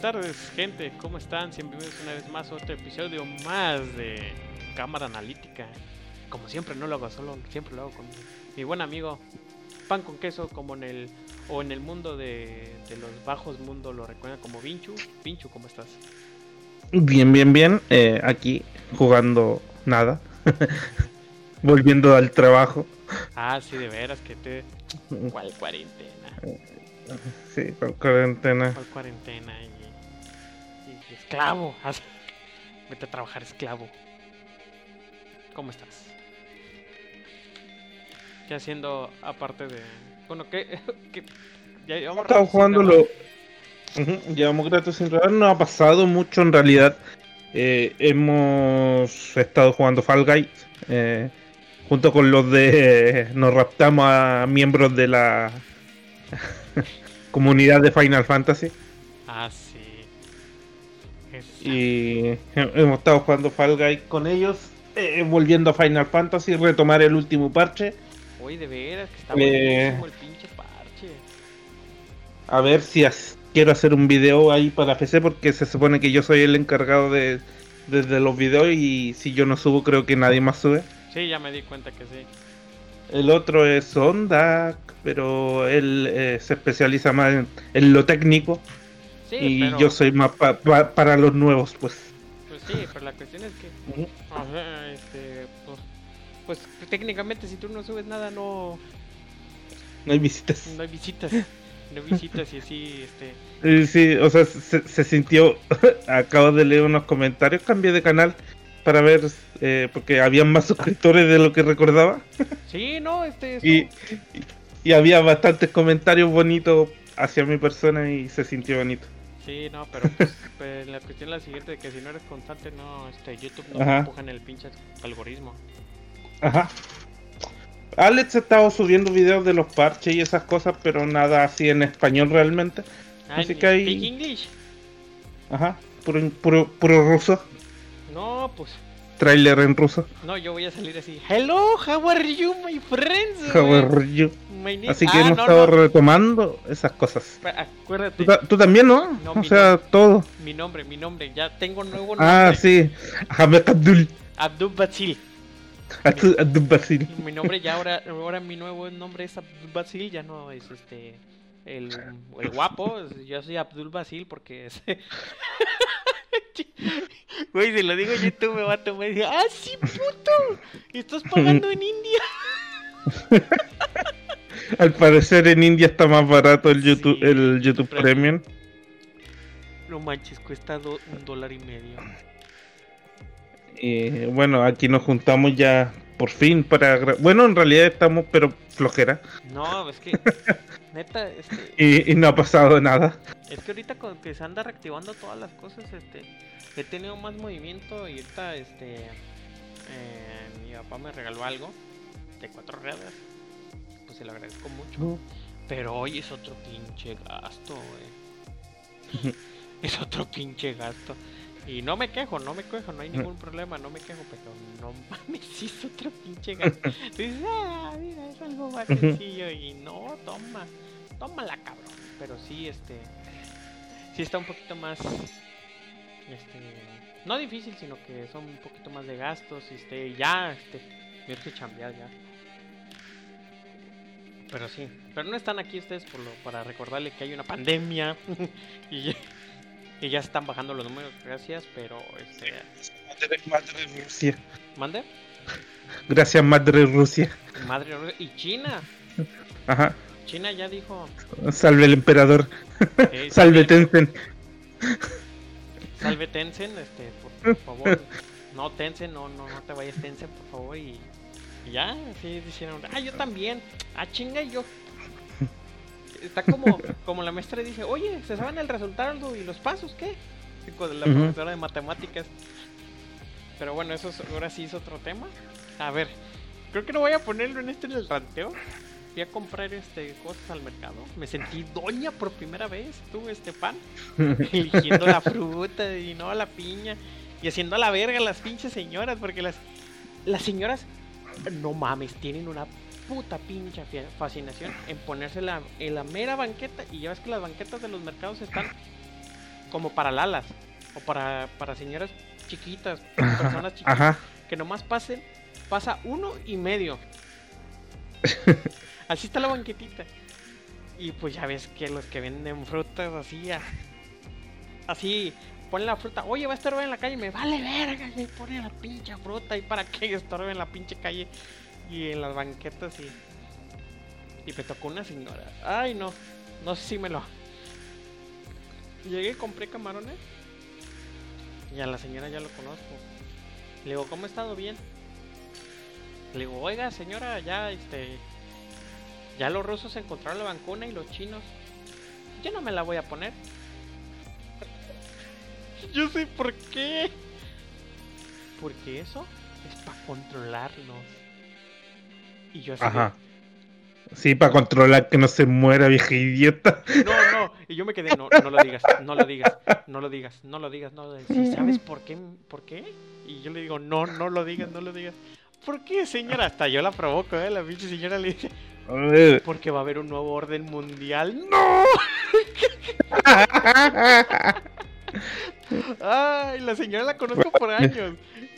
Buenas tardes, gente. ¿Cómo están? Bienvenidos una vez más a otro episodio más de Cámara Analítica. Como siempre, no lo hago solo, siempre lo hago con mi buen amigo Pan con Queso, como en el o en el mundo de, de los bajos mundo lo recuerdan como Vinchu. Vinchu, ¿cómo estás? Bien, bien, bien. Eh, aquí jugando nada. Volviendo al trabajo. Ah, sí, de veras que te. ¿Cuál cuarentena? Sí, ¿cuál cuarentena? ¿Cuál cuarentena? Esclavo. Vete a trabajar esclavo. ¿Cómo estás? ¿Qué haciendo aparte de.? Bueno, ¿qué.? qué... Ya llevamos Estaba jugando lo. Llevamos gratis sin grabar. No ha pasado mucho en realidad. Eh, hemos estado jugando Fall Guys. Eh, junto con los de. nos raptamos a miembros de la. comunidad de Final Fantasy. Ah, sí. Y hemos estado jugando Fall Guys con ellos. Eh, volviendo a Final Fantasy, retomar el último parche. Uy, de veras, que está eh, el pinche parche. A ver si quiero hacer un video ahí para PC porque se supone que yo soy el encargado de, los videos y si yo no subo creo que nadie más sube. Sí, ya me di cuenta que sí. El otro es Onda, pero él eh, se especializa más en, lo técnico. Y yo soy más para los nuevos, pues. Pues sí, pero la cuestión es que... este, pues, pues, técnicamente si tú no subes nada no... No hay visitas. No hay visitas. No hay visitas y así, este... Sí, o sea, se, se sintió... Acabo de leer unos comentarios, cambié de canal para ver, eh, porque habían más suscriptores de lo que recordaba. Sí, no, este... Y, y, había bastantes comentarios bonitos hacia mi persona y se sintió bonito. Sí, no, pero pues, pues, la cuestión es la siguiente, de que si no eres constante, no, este, YouTube no te empuja en el pinche algoritmo. Ajá. Alex ha estado subiendo videos de los parches y esas cosas, pero nada así en español realmente. Ah, así que hay... English? Ajá, puro, puro, puro ruso. No, pues. Trailer en ruso. No, yo voy a salir así. Hello, how are you, my friends? How are you? Así que ah, hemos estado retomando esas cosas. Acuérdate. ¿Tú, también, ¿no? o sea, todo. Mi nombre, mi nombre. Ya tengo nuevo nombre. Ah, sí. Ahmed Abdul. Abdul Basil. Abdul Basil. Mi nombre ya ahora, ahora mi nuevo nombre es Abdul Basil. Ya no es este. El, el guapo. Yo soy Abdul Basil porque. Güey, si lo digo en YouTube me va a tomar y dice, ¡ah, sí, puto! Estás pagando en India. Al parecer en India está más barato el YouTube, el YouTube Premium. No manches, cuesta un dólar y medio. Y bueno, aquí nos juntamos ya por fin para... Bueno, en realidad estamos, pero flojera. No, es que... neta, este... y, y, no ha pasado nada. Es que ahorita con que se anda reactivando todas las cosas, este he tenido más movimiento y ahorita este eh, mi papá me regaló algo de cuatro ruedas pues se lo agradezco mucho pero hoy es otro pinche gasto es otro pinche gasto y no me quejo, no me quejo, no hay ningún problema, no me quejo, pero no mames, es otro pinche gasto. dices, ah, mira, es algo más sencillo y no, toma, tómala cabrón. Pero sí, este, sí está un poquito más este no difícil sino que son un poquito más de gastos y este ya este me que cambiar ya pero sí pero no están aquí ustedes por lo, para recordarle que hay una pandemia y, y, ya están bajando los números gracias pero este madre, Rusia mande gracias madre Rusia madre Rusia y China ajá China ya dijo salve el emperador salve Tencent Salve Tencent, este, por, favor. No, Tencent, no, no, no te vayas Tencent, por favor. Y, ya, así dijeron, ah, yo también. Ah, chinga, y yo. Está como, como la maestra dice, oye, ¿se saben el resultado y los pasos? ¿Qué? La profesora de matemáticas. Pero bueno, eso ahora sí es otro tema. A ver, creo que no voy a ponerlo en este en el ranteo a comprar este cosas al mercado, me sentí doña por primera vez, tú, este pan, eligiendo la fruta y no la piña, y haciendo a la verga las pinches señoras, porque las, las señoras, no mames, tienen una puta pincha fascinación en ponerse la, en la mera banqueta, y ya ves que las banquetas de los mercados están como para lalas o para, para señoras chiquitas, personas chiquitas, Ajá. que nomás pasen, pasa uno y medio. así está la banquetita. Y pues ya ves que los que venden frutas así, así, ponen la fruta, oye, va a estorbar en la calle, me vale verga, y pone la pinche fruta y para que estorbe en la pinche calle y en las banquetas y... Y me tocó una señora. Ay, no, no sé si me lo... Llegué compré camarones. Y a la señora ya lo conozco. Le digo, ¿cómo ha estado bien? Le digo, oiga, señora, ya este. Ya los rusos encontraron la vacuna y los chinos. Yo no me la voy a poner. Yo sé por qué. Porque eso es para controlarnos. Y yo así. de, Ajá. Sí, para controlar que no se muera, vieja idiota. No, no, y yo me quedé, no, no lo digas, no lo digas, no lo digas, no lo digas, no lo digas. ¿Sí sabes por qué? ¿Por qué? Y yo le digo, no, no lo digas, no lo digas. ¿Por qué, señora? Hasta yo la provoco, ¿eh? La pinche señora le dice, porque va a haber un nuevo orden mundial. ¡No! Ay, la señora la conozco por años.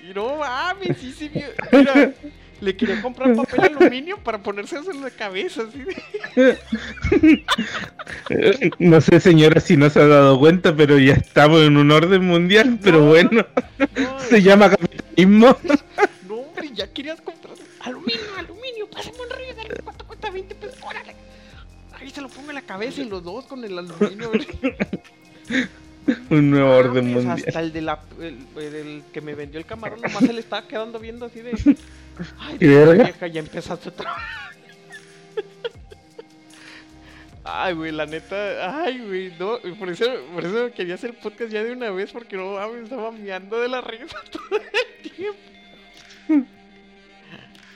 Y no mames, sí vio. Mira, le quería comprar papel aluminio para ponerse en la cabeza, eh, No sé, señora, si no se ha dado cuenta, pero ya estamos en un orden mundial. Pero No. bueno, No, se llama capitalismo. No, hombre, ya querías comprar aluminio, aluminio, pásame un rollo de ¿cuánto cuesta 20 pesos? ¡Órale! Ahí se lo pongo en la cabeza y los dos con el aluminio. Un nuevo orden Mames, mundial. Hasta el de la el, el que me vendió el camarón nomás se le estaba quedando viendo así de Ay, ¿Qué Dios, vieja, ya empezaste otra vez". Ay, güey, la neta, ay, güey, no, por eso, por eso quería hacer podcast ya de una vez, porque no mames, estaba meando de la risa todo el tiempo.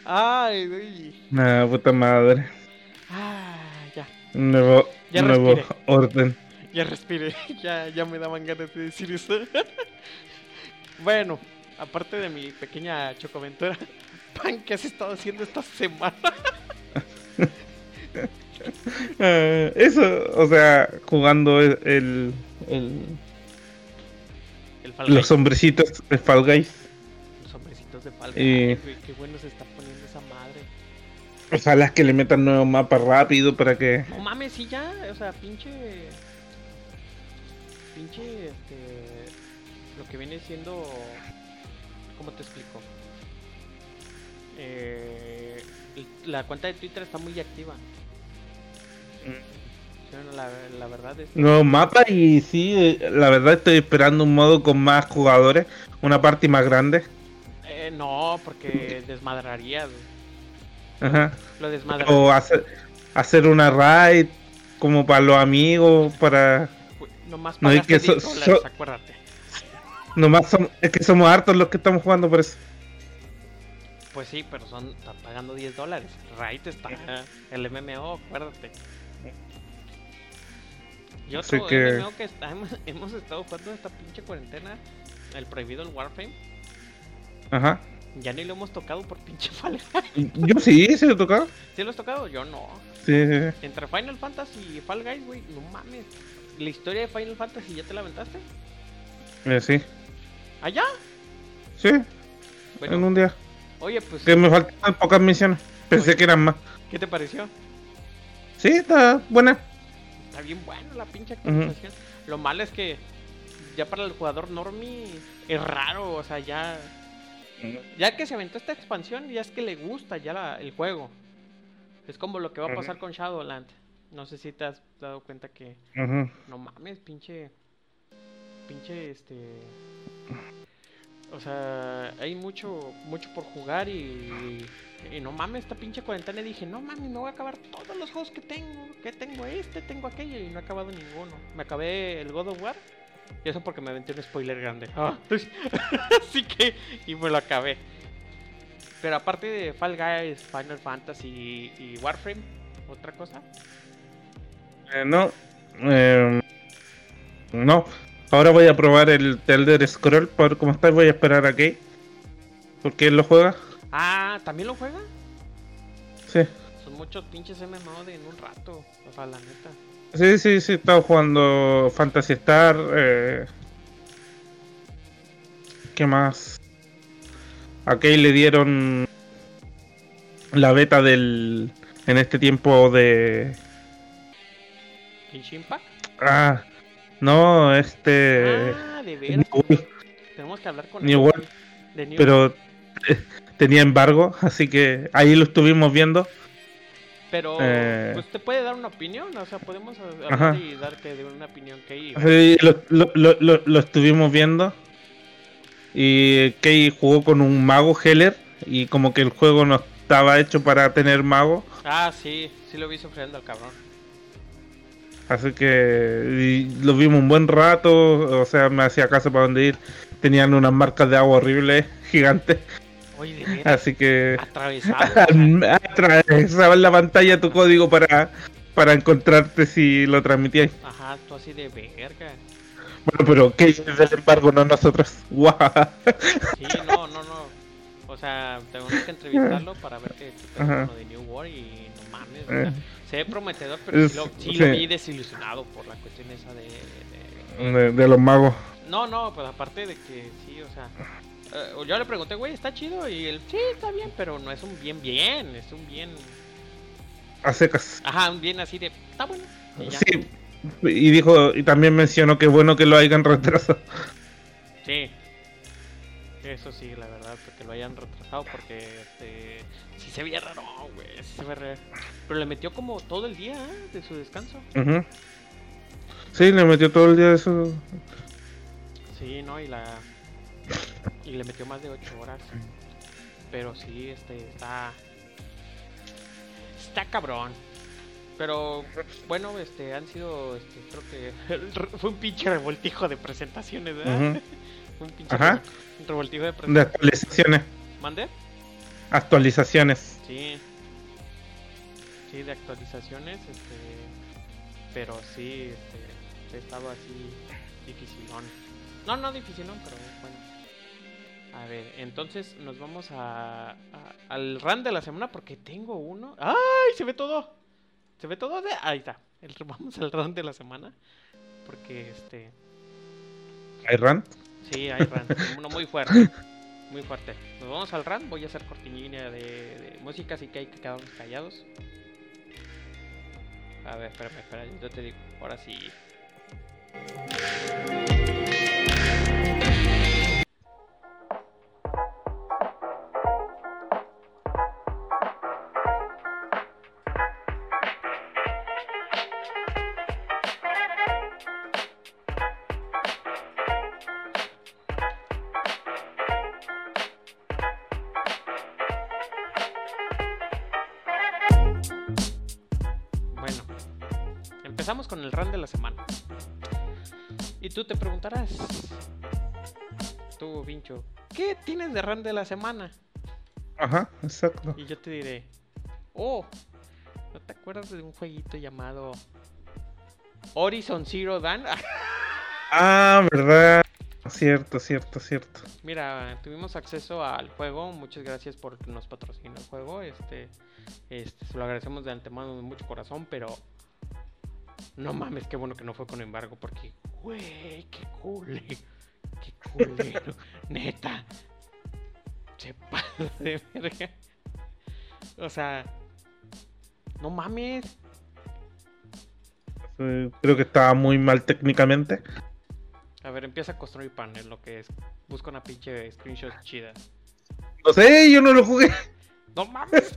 Ay, güey. Nah, puta madre. Ah, ya, nuevo, Ya nuevo respiré. orden. Ya respiré, ya, ya me daban ganas de decir eso. bueno, aparte de mi pequeña chocoventura, Pan, ¿qué has estado haciendo esta semana? Ah, eso, o sea, jugando el, el, el- El Fall los hombrecitos de Fall Guys. los hombrecitos de Fall Y- Guys, güey, qué bueno se está poniendo esa madre. Ojalá que le metan nuevos mapas rápido para que. No mames, sí ya, o sea, pinche. Pinche, este. Lo que viene siendo. ¿Cómo te explico? Eh, la cuenta de Twitter está muy activa. Sí, no, La, la verdad es. Nuevos mapas y sí, eh, la verdad estoy esperando un modo con más jugadores, una party más grande. Eh, no, porque desmadrarías. Ajá. Lo desmadrarías. O hacer, hacer una raid como para los amigos, para... Nomás no, es que 10 so- dólares, so- acuérdate. Nomás som- es que somos hartos los que estamos jugando por eso. Pues sí, pero son está pagando 10 dólares. Raid está el MMO, acuérdate. Y Así otro que- MMO que está- hemos, estado jugando esta pinche cuarentena, el prohibido el Warframe, Ajá. ya ni lo hemos tocado por pinche Fall Guys. Yo sí, sí lo he tocado. ¿Sí lo has tocado? Yo no. Sí, sí, sí. Entre Final Fantasy y Fall Guys, güey, no mames. La historia de Final Fantasy, ¿ya te la aventaste? Eh, sí. ¿Allá? Sí, Bueno, en un día. oye, pues, Que me faltan pocas misiones. Pensé Oye. que eran más. ¿qué te pareció? Sí, está buena. Está bien bueno la pinche actualización. Lo malo es que ya para el jugador normie es raro, o sea, ya ya que se aventó esta expansión, ya es que le gusta ya la- el juego. Es como lo que va a pasar con Shadowland. No sé si te has dado cuenta que no mames, pinche pinche este o sea, hay mucho mucho por jugar y, y no mames, esta pinche cuarentena dije, no mames, me voy a acabar todos los juegos que tengo, que tengo este, tengo aquello y no he acabado ninguno. Me acabé el God of War y eso porque me aventé un spoiler grande. Así que y me lo acabé. Pero aparte de Fall Guys, Final Fantasy y Warframe, otra cosa. Eh, no. eh, no. Ahora voy a probar el Elder Scroll. Por ver cómo está. Voy a esperar a Kate. Porque él lo juega. Ah, ¿también lo juega? Sí. Son muchos pinches MMO de en un rato, o sea, la neta. Sí, sí, sí, estaba jugando Fantasy Star. Eh... ¿Qué más? A Kay le dieron la beta del. En este tiempo de. Ah, no, este. Ah, de veras. Tenemos que hablar con New World. de New Pero eh, tenía embargo, así que ahí lo estuvimos viendo. Pero, Eh. pues te puede dar una opinión, o sea, podemos hablar y darte de una opinión que hay. Lo, lo- lo- lo- estuvimos viendo. Y Kay jugó con un mago Heller. Y como que el juego no estaba hecho para tener mago. Ah, sí, sí lo vi sufriendo al cabrón. Así que y lo vimos un buen rato. O sea, me hacía caso para dónde ir. Tenían unas marcas de agua horribles, gigantes. Oye, Así que atravesaba en la pantalla tu código para, para encontrarte si lo transmitías. Ajá, tú así de verga. Bueno, pero Kay es del embargo, no nosotros. Guau. Sí, no, no, no. O sea, tenemos que entrevistarlo para ver con lo de New World y no mames. o Eh. Sea, se ve prometedor, pero Es- sí, lo, sí sí. lo vi desilusionado por la cuestión esa de- de, de, de los magos. No, no, pues aparte de que sí, o sea. eh, yo le pregunté, güey, ¿está chido? Y él, sí, está bien, pero no es un bien bien, es un bien. A secas. Ajá, un bien así de, está bueno. Y. Sí. Y dijo, y también mencionó que bueno que lo hayan retrasado. Sí. Eso sí, la verdad, que lo hayan retrasado porque este, sí se veía raro, güey, sí se ve raro. Pero le metió como todo el día ¿eh? de su descanso. Ujú. Sí, le metió todo el día eso. Sí, ¿no? Y la... Y le metió más de 8 horas. Pero sí, este, está... Está cabrón. Pero bueno, este, han sido, este, creo que fue un pinche revoltijo de presentaciones, ¿verdad? Ujú. Fue un pinche Ajá. revol- revoltijo de De presentaciones. actualizaciones. ¿Mande? Actualizaciones. Sí. Sí, de actualizaciones, este. Pero sí, este. Estaba así dificilón. No, no dificilón, pero bueno. A ver, entonces nos vamos a, a- al run de la semana porque tengo uno. ¡Ay! Se ve todo. Se ve todo de. Ahí está. El, vamos al run de la semana. Porque este. Iran. Sí, hay run. Uno muy fuerte. Muy fuerte. Nos vamos al run. Voy a hacer cortinilla de, de música, así que hay que quedarnos callados. A ver, espérame, espérame. Yo te digo. Ahora sí. Tú te preguntarás, tú, Vincho, ¿qué tienes de run de la semana? Ajá, exacto. Y yo te diré, oh, ¿no te acuerdas de un jueguito llamado Horizon Zero Dawn? Ah, verdad. Cierto, cierto, cierto. Mira, tuvimos acceso al juego. Muchas gracias por nos patrocinar el juego. Este, este, se lo agradecemos de antemano de mucho corazón, pero no mames, qué bueno que no fue con embargo, porque, güey, qué culero, qué culero, neta, se pasa de verga. O sea, no mames. Creo que estaba muy mal técnicamente. A ver, empieza a construir panel, lo que es. Busca una pinche screenshot chida. No sé, yo no lo jugué. No mames.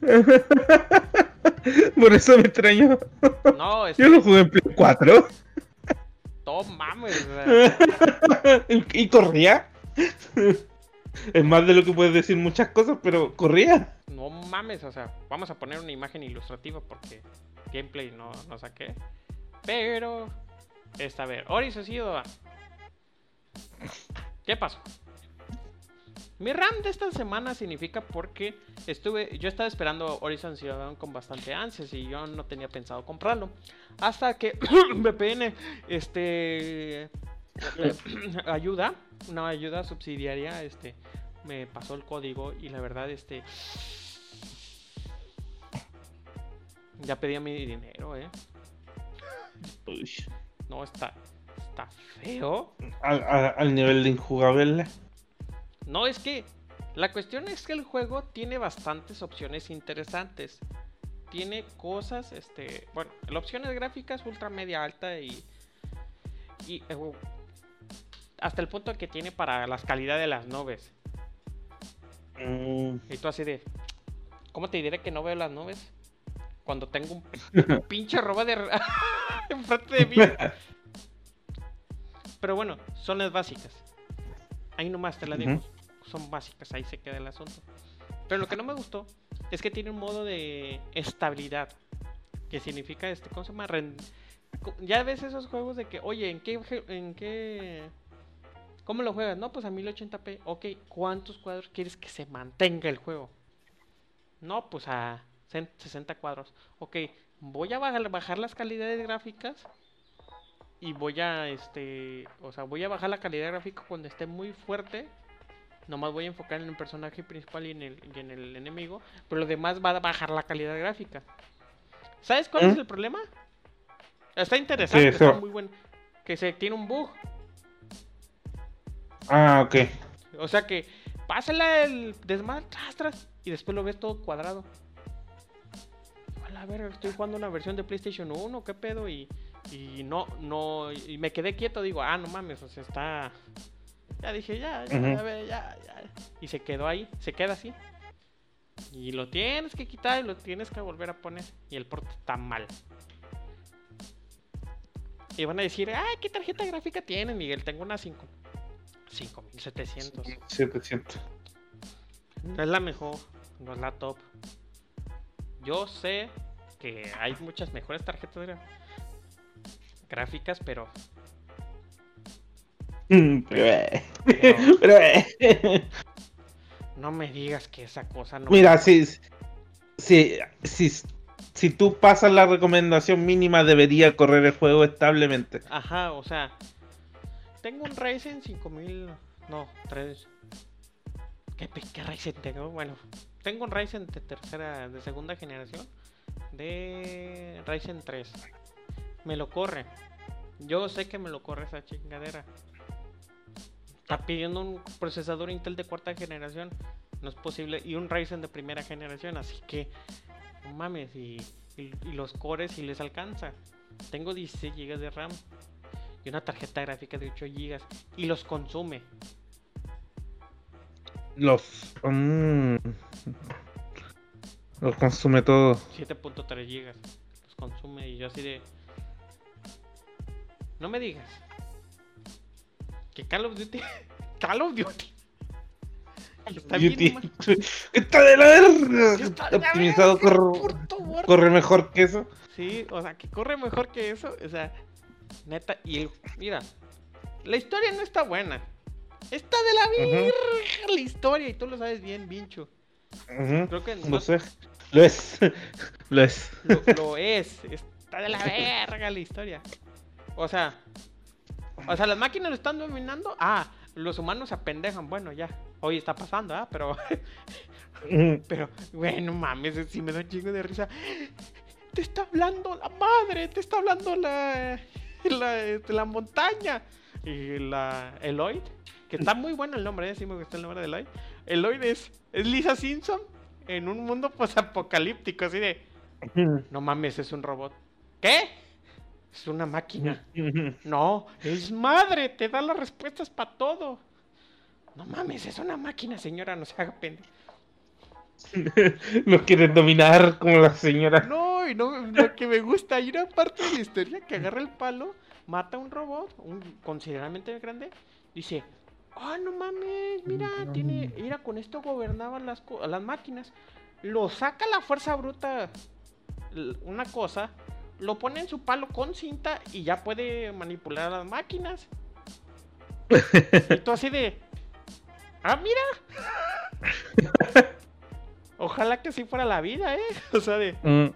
Por eso me extrañó. No, es Yo lo jugué en Play 4. no mames. y corría. Es más de lo que puedes decir muchas cosas, pero corría. No mames, o sea, vamos a poner una imagen ilustrativa porque gameplay no, no saqué. Pero, esta vez, Horizon Zero Dawn. ¿Qué pasó? Mi RAM de esta semana significa porque estuve, yo estaba esperando Horizon Zero Dawn con bastante ansias y yo no tenía pensado comprarlo. Hasta que VPN, este, ayuda, una ayuda subsidiaria, este, me pasó el código y la verdad, este, Ya pedía mi dinero, eh. No, está, está feo. Al, nivel de injugable. No, es que la cuestión es que el juego tiene bastantes opciones interesantes. Tiene cosas, este, bueno, la opción es gráficas ultra media alta y, y eh, hasta el punto que tiene para las calidades de las nubes. Mm. Y tú así de, ¿cómo te diré que no veo las nubes? Cuando tengo un, pinche roba de enfrente de mí. Pero bueno, son las básicas. Ahí nomás te las digo. Son básicas, ahí se queda el asunto. Pero lo que no me gustó es que tiene un modo de estabilidad. Que significa este, ¿cómo se llama? Ya ves esos juegos de que, oye, ¿en qué, en qué ¿Cómo lo juegas? No, pues a 1080p. Ok, ¿cuántos cuadros quieres que se mantenga el juego? No, pues a 60 cuadros. Ok, voy a bajar, bajar las calidades gráficas y voy a, este, o sea, voy a bajar la calidad gráfica cuando esté muy fuerte. Nomás voy a enfocar en el personaje principal y en el, en el enemigo. Pero lo demás va a bajar la calidad gráfica. ¿Sabes cuál es ¿Mm? el problema? Está interesante, está muy bueno. Que se tiene un bug. Ah, ok. O sea que pásala el desmadre tras, y después lo ves todo cuadrado. A ver, estoy jugando una versión de PlayStation 1, ¿qué pedo? Y, y no, no, y me quedé quieto, digo, ah, no mames, o sea, está... Ya dije, ya, ya, ya, ya, Y se quedó ahí, se queda así. Y lo tienes que quitar y lo tienes que volver a poner. Y el port está mal. Y van a decir, ay, ¿qué tarjeta gráfica tiene, Miguel? Tengo una 5. 5700. 700. No es la mejor, no es la top. Yo sé que hay muchas mejores tarjetas gráficas, pero. Pero, no me digas que esa cosa no. Mira, si, si, si, si tú pasas la recomendación mínima, debería correr el juego establemente. Ajá, o sea, tengo un Ryzen 5000. No, 3. ¿Qué, qué Ryzen tengo? Bueno, tengo un Ryzen de tercera, de segunda generación. De Ryzen 3. Me lo corre. Yo sé que me lo corre esa chingadera. Está pidiendo un procesador Intel de cuarta generación. No es posible. Y un Ryzen de primera generación. Así que, no mames. Y, y los cores si les alcanza. Tengo 16 GB de RAM y una tarjeta gráfica de 8 GB y los consume. Los. Mm, los consume todo. 7.3 GB. Los consume y yo así de. No me digas. Que Call of Duty. Call of Duty. Está, bien, está de la verga. Optimizado, corre, corre mejor que eso. Sí, o sea, que corre mejor que eso. O sea, Neta, y el, mira, la historia no está buena. Está de la verga la historia y tú lo sabes bien, Vincho. Creo que no, sé. Lo es. lo es. Lo, es. Está de la verga la historia. O sea, o sea, las máquinas lo están dominando. Ah, los humanos se apendejan. Bueno, ya. Hoy está pasando, ¿ah? Pero. pero, bueno, mames, si me da un chingo de risa. Te está hablando la madre, te está hablando la la, este, la montaña. Y la Eloy, que está muy bueno el nombre, ¿eh? sí me gusta el nombre de Eloy. Eloy es, es Lisa Simpson en un mundo posapocalíptico, así de... No mames, es un robot. ¿Qué? Es una máquina. No, es madre, te da las respuestas para todo. No mames, es una máquina, señora, no se haga pendejo. Lo quieren dominar como la señora. No, y no, lo que me gusta, hay una parte de la historia que agarra el palo, mata a un robot, un considerablemente grande, dice, ah, no mames, mira, tiene, mira, con esto gobernaban las, las máquinas. Lo saca la fuerza bruta una cosa, lo pone en su palo con cinta y ya puede manipular a las máquinas. y tú así de, ah, mira. Ojalá que así fuera la vida, ¿eh? O sea, de. Mm.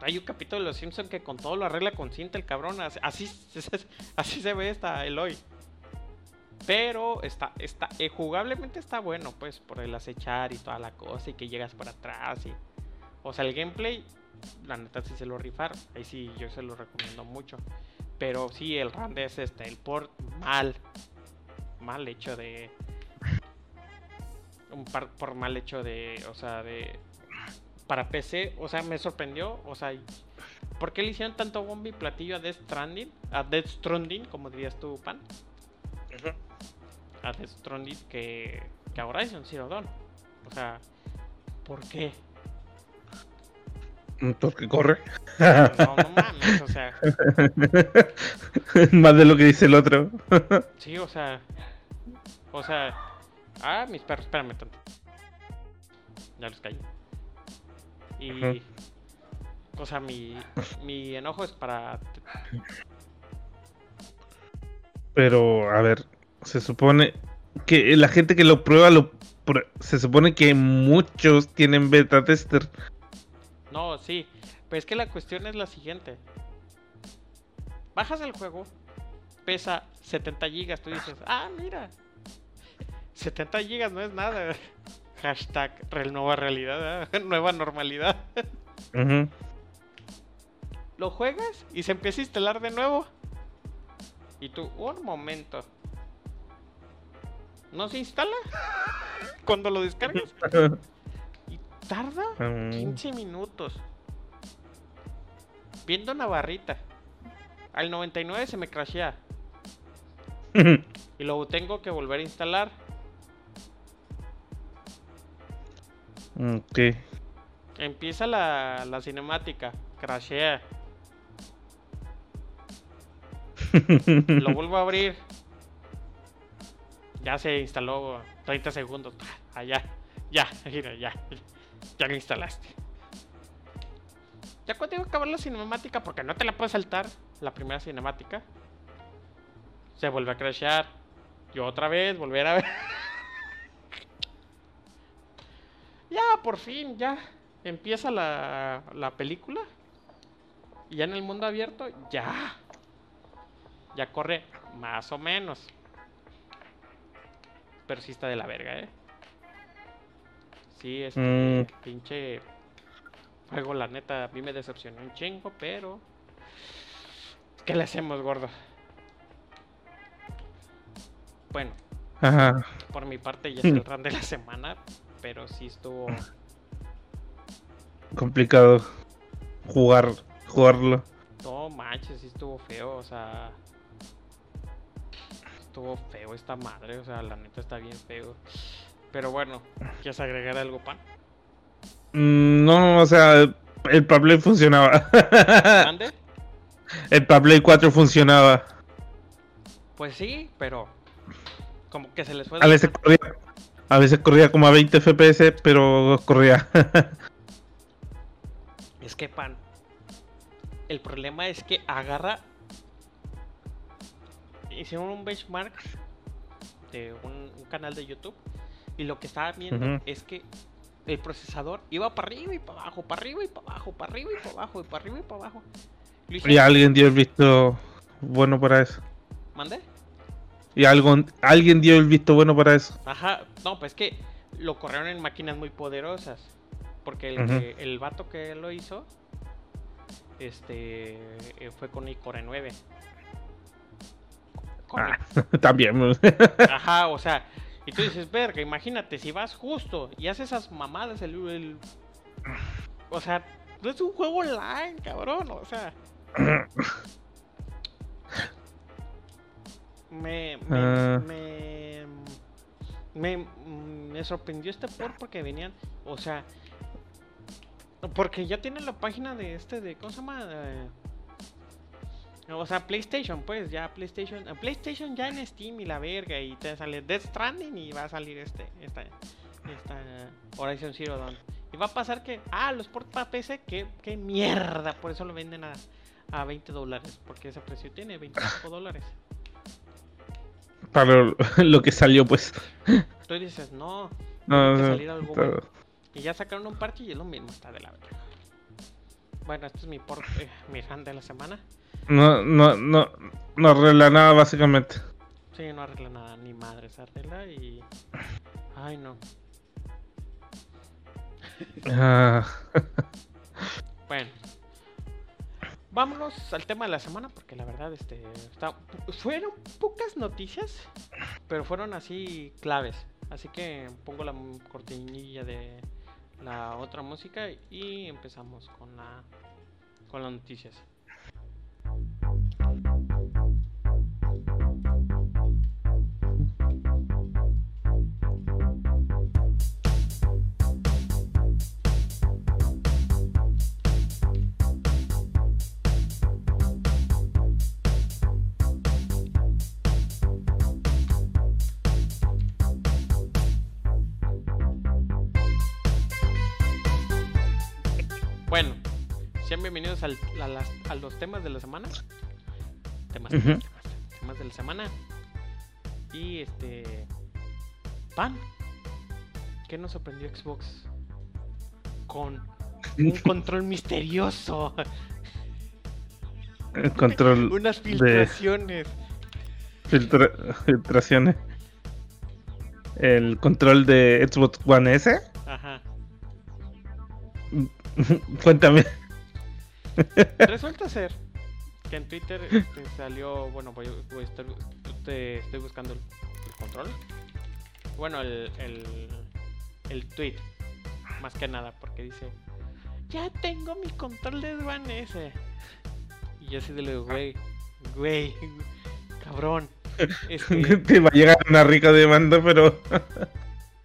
Hay un capítulo de Los Simpsons que con todo lo arregla con cinta el cabrón. Así, así, se ve esta Eloy. Pero está, está, eh, jugablemente está bueno, pues, por el acechar y toda la cosa y que llegas por atrás y. O sea, el gameplay la neta sí se lo rifaron. Ahí sí yo se lo recomiendo mucho. Pero sí, el run es este, el port mal. Mal hecho de. Un par por mal hecho de. O sea, de. Para PC, o sea, me sorprendió. O sea, ¿por qué le hicieron tanto bombo y platillo a Death Stranding? A Death Stranding, como dirías tú, Pan. A Death Stranding que, que a Horizon Zero Dawn. O sea, ¿por qué? Porque corre. No, no mames, o sea. Más de lo que dice el otro. Sí, o sea. O sea. Ah, mis perros, espérame tanto. Ya los caí. Y. O sea, mi, mi enojo es para. Pero, a ver, se supone que la gente que lo prueba, lo se supone que muchos tienen beta tester. No, sí. Pero es que la cuestión es la siguiente. Bajas el juego, pesa 70 gigas, tú dices, ah, mira. 70 gigas no es nada. Hashtag nueva realidad, ¿eh? nueva normalidad. Lo juegas y se empieza a instalar de nuevo. Y tú, un momento. ¿No se instala? Cuando lo descargas. Tarda Mm. 15 minutos. Viendo una barrita. Al 99 se me crashea. Y luego tengo que volver a instalar. ok. Empieza la, la cinemática. Crashea. Lo vuelvo a abrir. Ya se instaló 30 segundos. Ah, ya. Ya, mira, ya. Ya lo instalaste. Ya cuando iba a acabar la cinemática, porque no te la puedes saltar, la primera cinemática, se vuelve a crashear. Y otra vez, volver a ver. ya, por fin, ya. Empieza la, la película. Y ya en el mundo abierto, ya. Ya corre más o menos. Pero sí está de la verga, eh. Sí, este Mm. pinche juego, la neta, a mí me decepcionó un chingo, pero. ¿Qué le hacemos, gordo? Bueno, Ajá. por mi parte ya es el run de la semana, pero sí estuvo. Complicado jugar, jugarlo. No manches, sí estuvo feo, o sea. Estuvo feo esta madre, o sea, la neta está bien feo. Pero bueno, ¿quieres agregar algo, pan? Mm, No, o sea, el Play funcionaba. ¿Mande? el Play 4 funcionaba. Pues sí, pero. Como que se les fue. A veces corría, a veces corría como a 20 FPS, pero corría. Es que pan. El problema es que agarra. Hicieron un benchmark de un, un canal de YouTube. Y lo que estaba viendo es que el procesador iba para arriba y para abajo, para arriba y para abajo, para arriba y para abajo, y para arriba y para abajo. Y alguien dio el visto bueno para eso. ¿Mandé? Y algo, alguien dio el visto bueno para eso. Ajá, no, pues que lo corrieron en máquinas muy poderosas. Porque el, que- el vato que lo hizo, este, eh, fue con iCore 9. Con Ah, también. Ajá, o sea, y tú dices, verga, imagínate, si vas justo y haces esas mamadas, el, el- o sea, no es un juego online, cabrón, o sea. Me, me, Ah. me, me, me sorprendió este por porque venían, o sea, porque ya tienen la página de este, de, ¿cómo se llama? O sea, PlayStation, pues, ya PlayStation. eh, PlayStation ya en Steam y la verga. Y te sale Death Stranding y va a salir este. Esta. Esta. Horizon Zero Dawn. Y va a pasar que. Ah, los port para PC. Que, que mierda. Por eso lo venden a, a 20 dólares. Porque ese precio tiene 25 dólares. para lo, que salió, pues. Tú dices, no. No, no, salir algo bueno. Y ya sacaron un parche y es lo mismo. Está de la verga. Bueno, este es mi port. eh, mi fan de la semana. No, no, no, no arregla nada, básicamente. Sí, no arregla nada, ni madre se arregla y. Ay, no. Ah, Bueno. Vámonos al tema de la semana porque la verdad este fueron pocas noticias, pero fueron así claves. Así que pongo la cortinilla de la otra música y empezamos con la con las noticias. Sean bienvenidos al, a, los temas de la semana. Temas, temas, de la semana. Y este. Pan. ¿Qué nos sorprendió Xbox? Con un control misterioso. El control. Unas filtraciones. filtraciones. El control de Xbox One S. Ajá. Cuéntame. Resulta ser que en Twitter este, salió, bueno, voy, voy estoy, estoy, buscando el, control. Bueno, el, el, el tweet, más que nada, porque dice, ya tengo mi control de One S. Y yo así de lo, güey, güey, cabrón. Este... Te va a llegar una rica demanda, pero...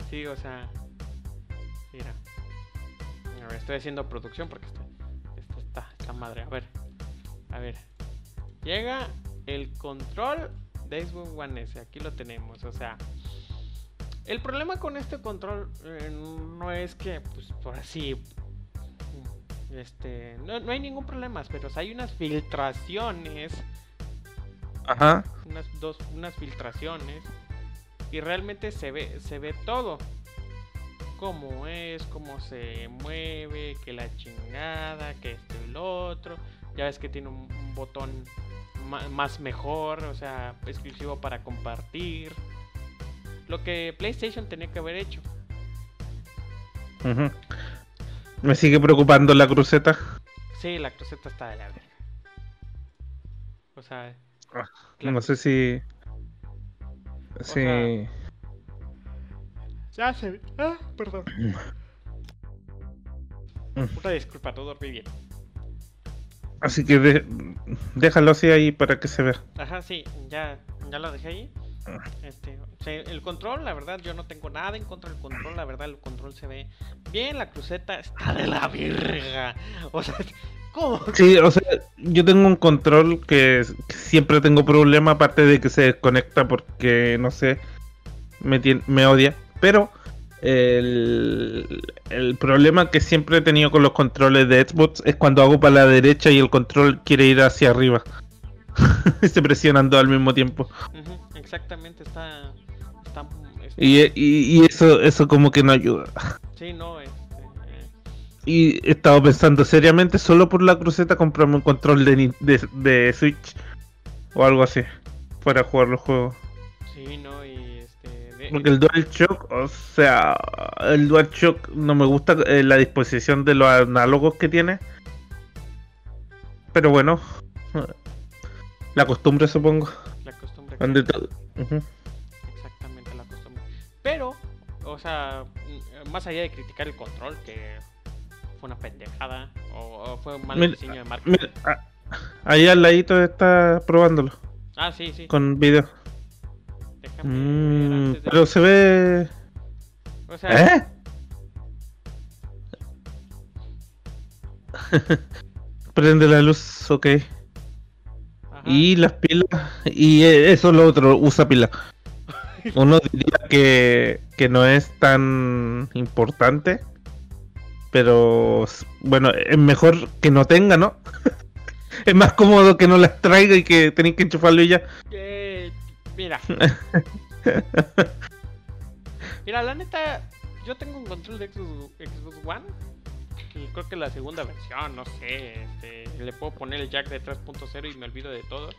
sí, o sea, estoy haciendo producción porque esto, madre. A ver, a ver. Llega el control de Xbox One S. Aquí lo tenemos. O sea, el problema con este control eh, no es que, pues, por así. Este, no, no hay ningún problema, pero hay unas filtraciones. Ajá. Unas dos, unas filtraciones. Y realmente se ve, se ve todo cómo es, cómo se mueve, que la chingada, que esto y lo otro. Ya ves que tiene un, botón más mejor, o sea, exclusivo para compartir. Lo que PlayStation tenía que haber hecho. Me sigue preocupando la cruceta. Sí, la cruceta está de la verga. O sea, ah, no sé si. Si. Ya se. Ah, perdón. Una disculpa, todo dormí bien. Así que déjalo así ahí para que se vea. Ajá, sí, ya, ya lo dejé ahí. Este, el control, la verdad, yo no tengo nada en contra del control. La verdad, el control se ve bien. La cruceta está de la virga. O sea, ¿cómo? Sí, o sea, yo tengo un control que siempre tengo problema, aparte de que se desconecta porque, no sé, me, me odia. Pero el, problema que siempre he tenido con los controles de Xbox es cuando hago para la derecha y el control quiere ir hacia arriba. Se presionando al mismo tiempo. exactamente, está, Y, eso, eso como que no ayuda. Sí, no, este, Y he estado pensando seriamente solo por la cruceta comprarme un control de, de, de Switch o algo así para jugar los juegos. Sí, no, porque el DualShock, o sea, el DualShock no me gusta eh, la disposición de los análogos que tiene. Pero la costumbre supongo. La costumbre. Exactamente la costumbre. Pero, o sea, más allá de criticar el control, que fue una pendejada, o, fue un mal diseño de marketing. ahí al ladito está probándolo. Ah, sí, sí. Con video. Mm, pero se ve. O sea... ¿Eh? Prende la luz, ok. Y las pilas. Y eso es lo otro, usa pila. Uno diría que, que no es tan importante. Pero bueno, es mejor que no tenga, ¿no? es más cómodo que no las traiga y que tenéis que enchufarlo y ya. Mira. Mira, la neta, yo tengo un control de Xbox, One. Y creo que la segunda versión, no sé. Este, le puedo poner el jack de 3.0 y me olvido de todo.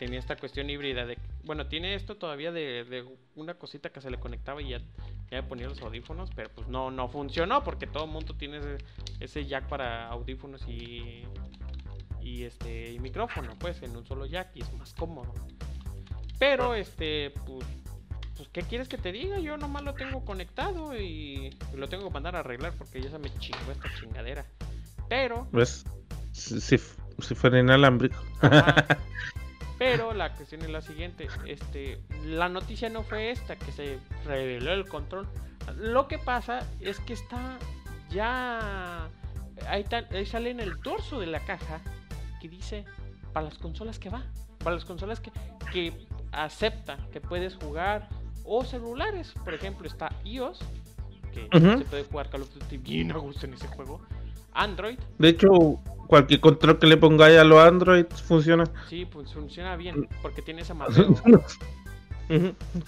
Tenía esta cuestión híbrida de. Bueno, tiene esto todavía de, una cosita que se le conectaba y ya Ya ponía los audífonos, pero pues no, no funcionó porque todo el mundo tiene ese, ese jack para audífonos y, y este y micrófono, pues en un solo jack y es más cómodo. Pero este, pues, pues ¿qué quieres que te diga? Yo nomás lo tengo conectado y lo tengo que mandar a arreglar porque ya se me chingó esta chingadera. Pero ¿Ves? Si, si, si fuera inalámbrico. Ajá. Pero la cuestión es la siguiente, este, la noticia no fue esta, que se reveló el control. Lo que pasa es que está ya ahí, ta- ahí sale en el torso de la caja que dice para las consolas que va, para las consolas que, que acepta que puedes jugar o celulares, por ejemplo está iOS que se puede jugar Call of Duty bien a gusto en ese juego, Android De hecho, cualquier control que le pongáis a los Android funciona. Sí, pues funciona bien, porque tiene ese mapeo.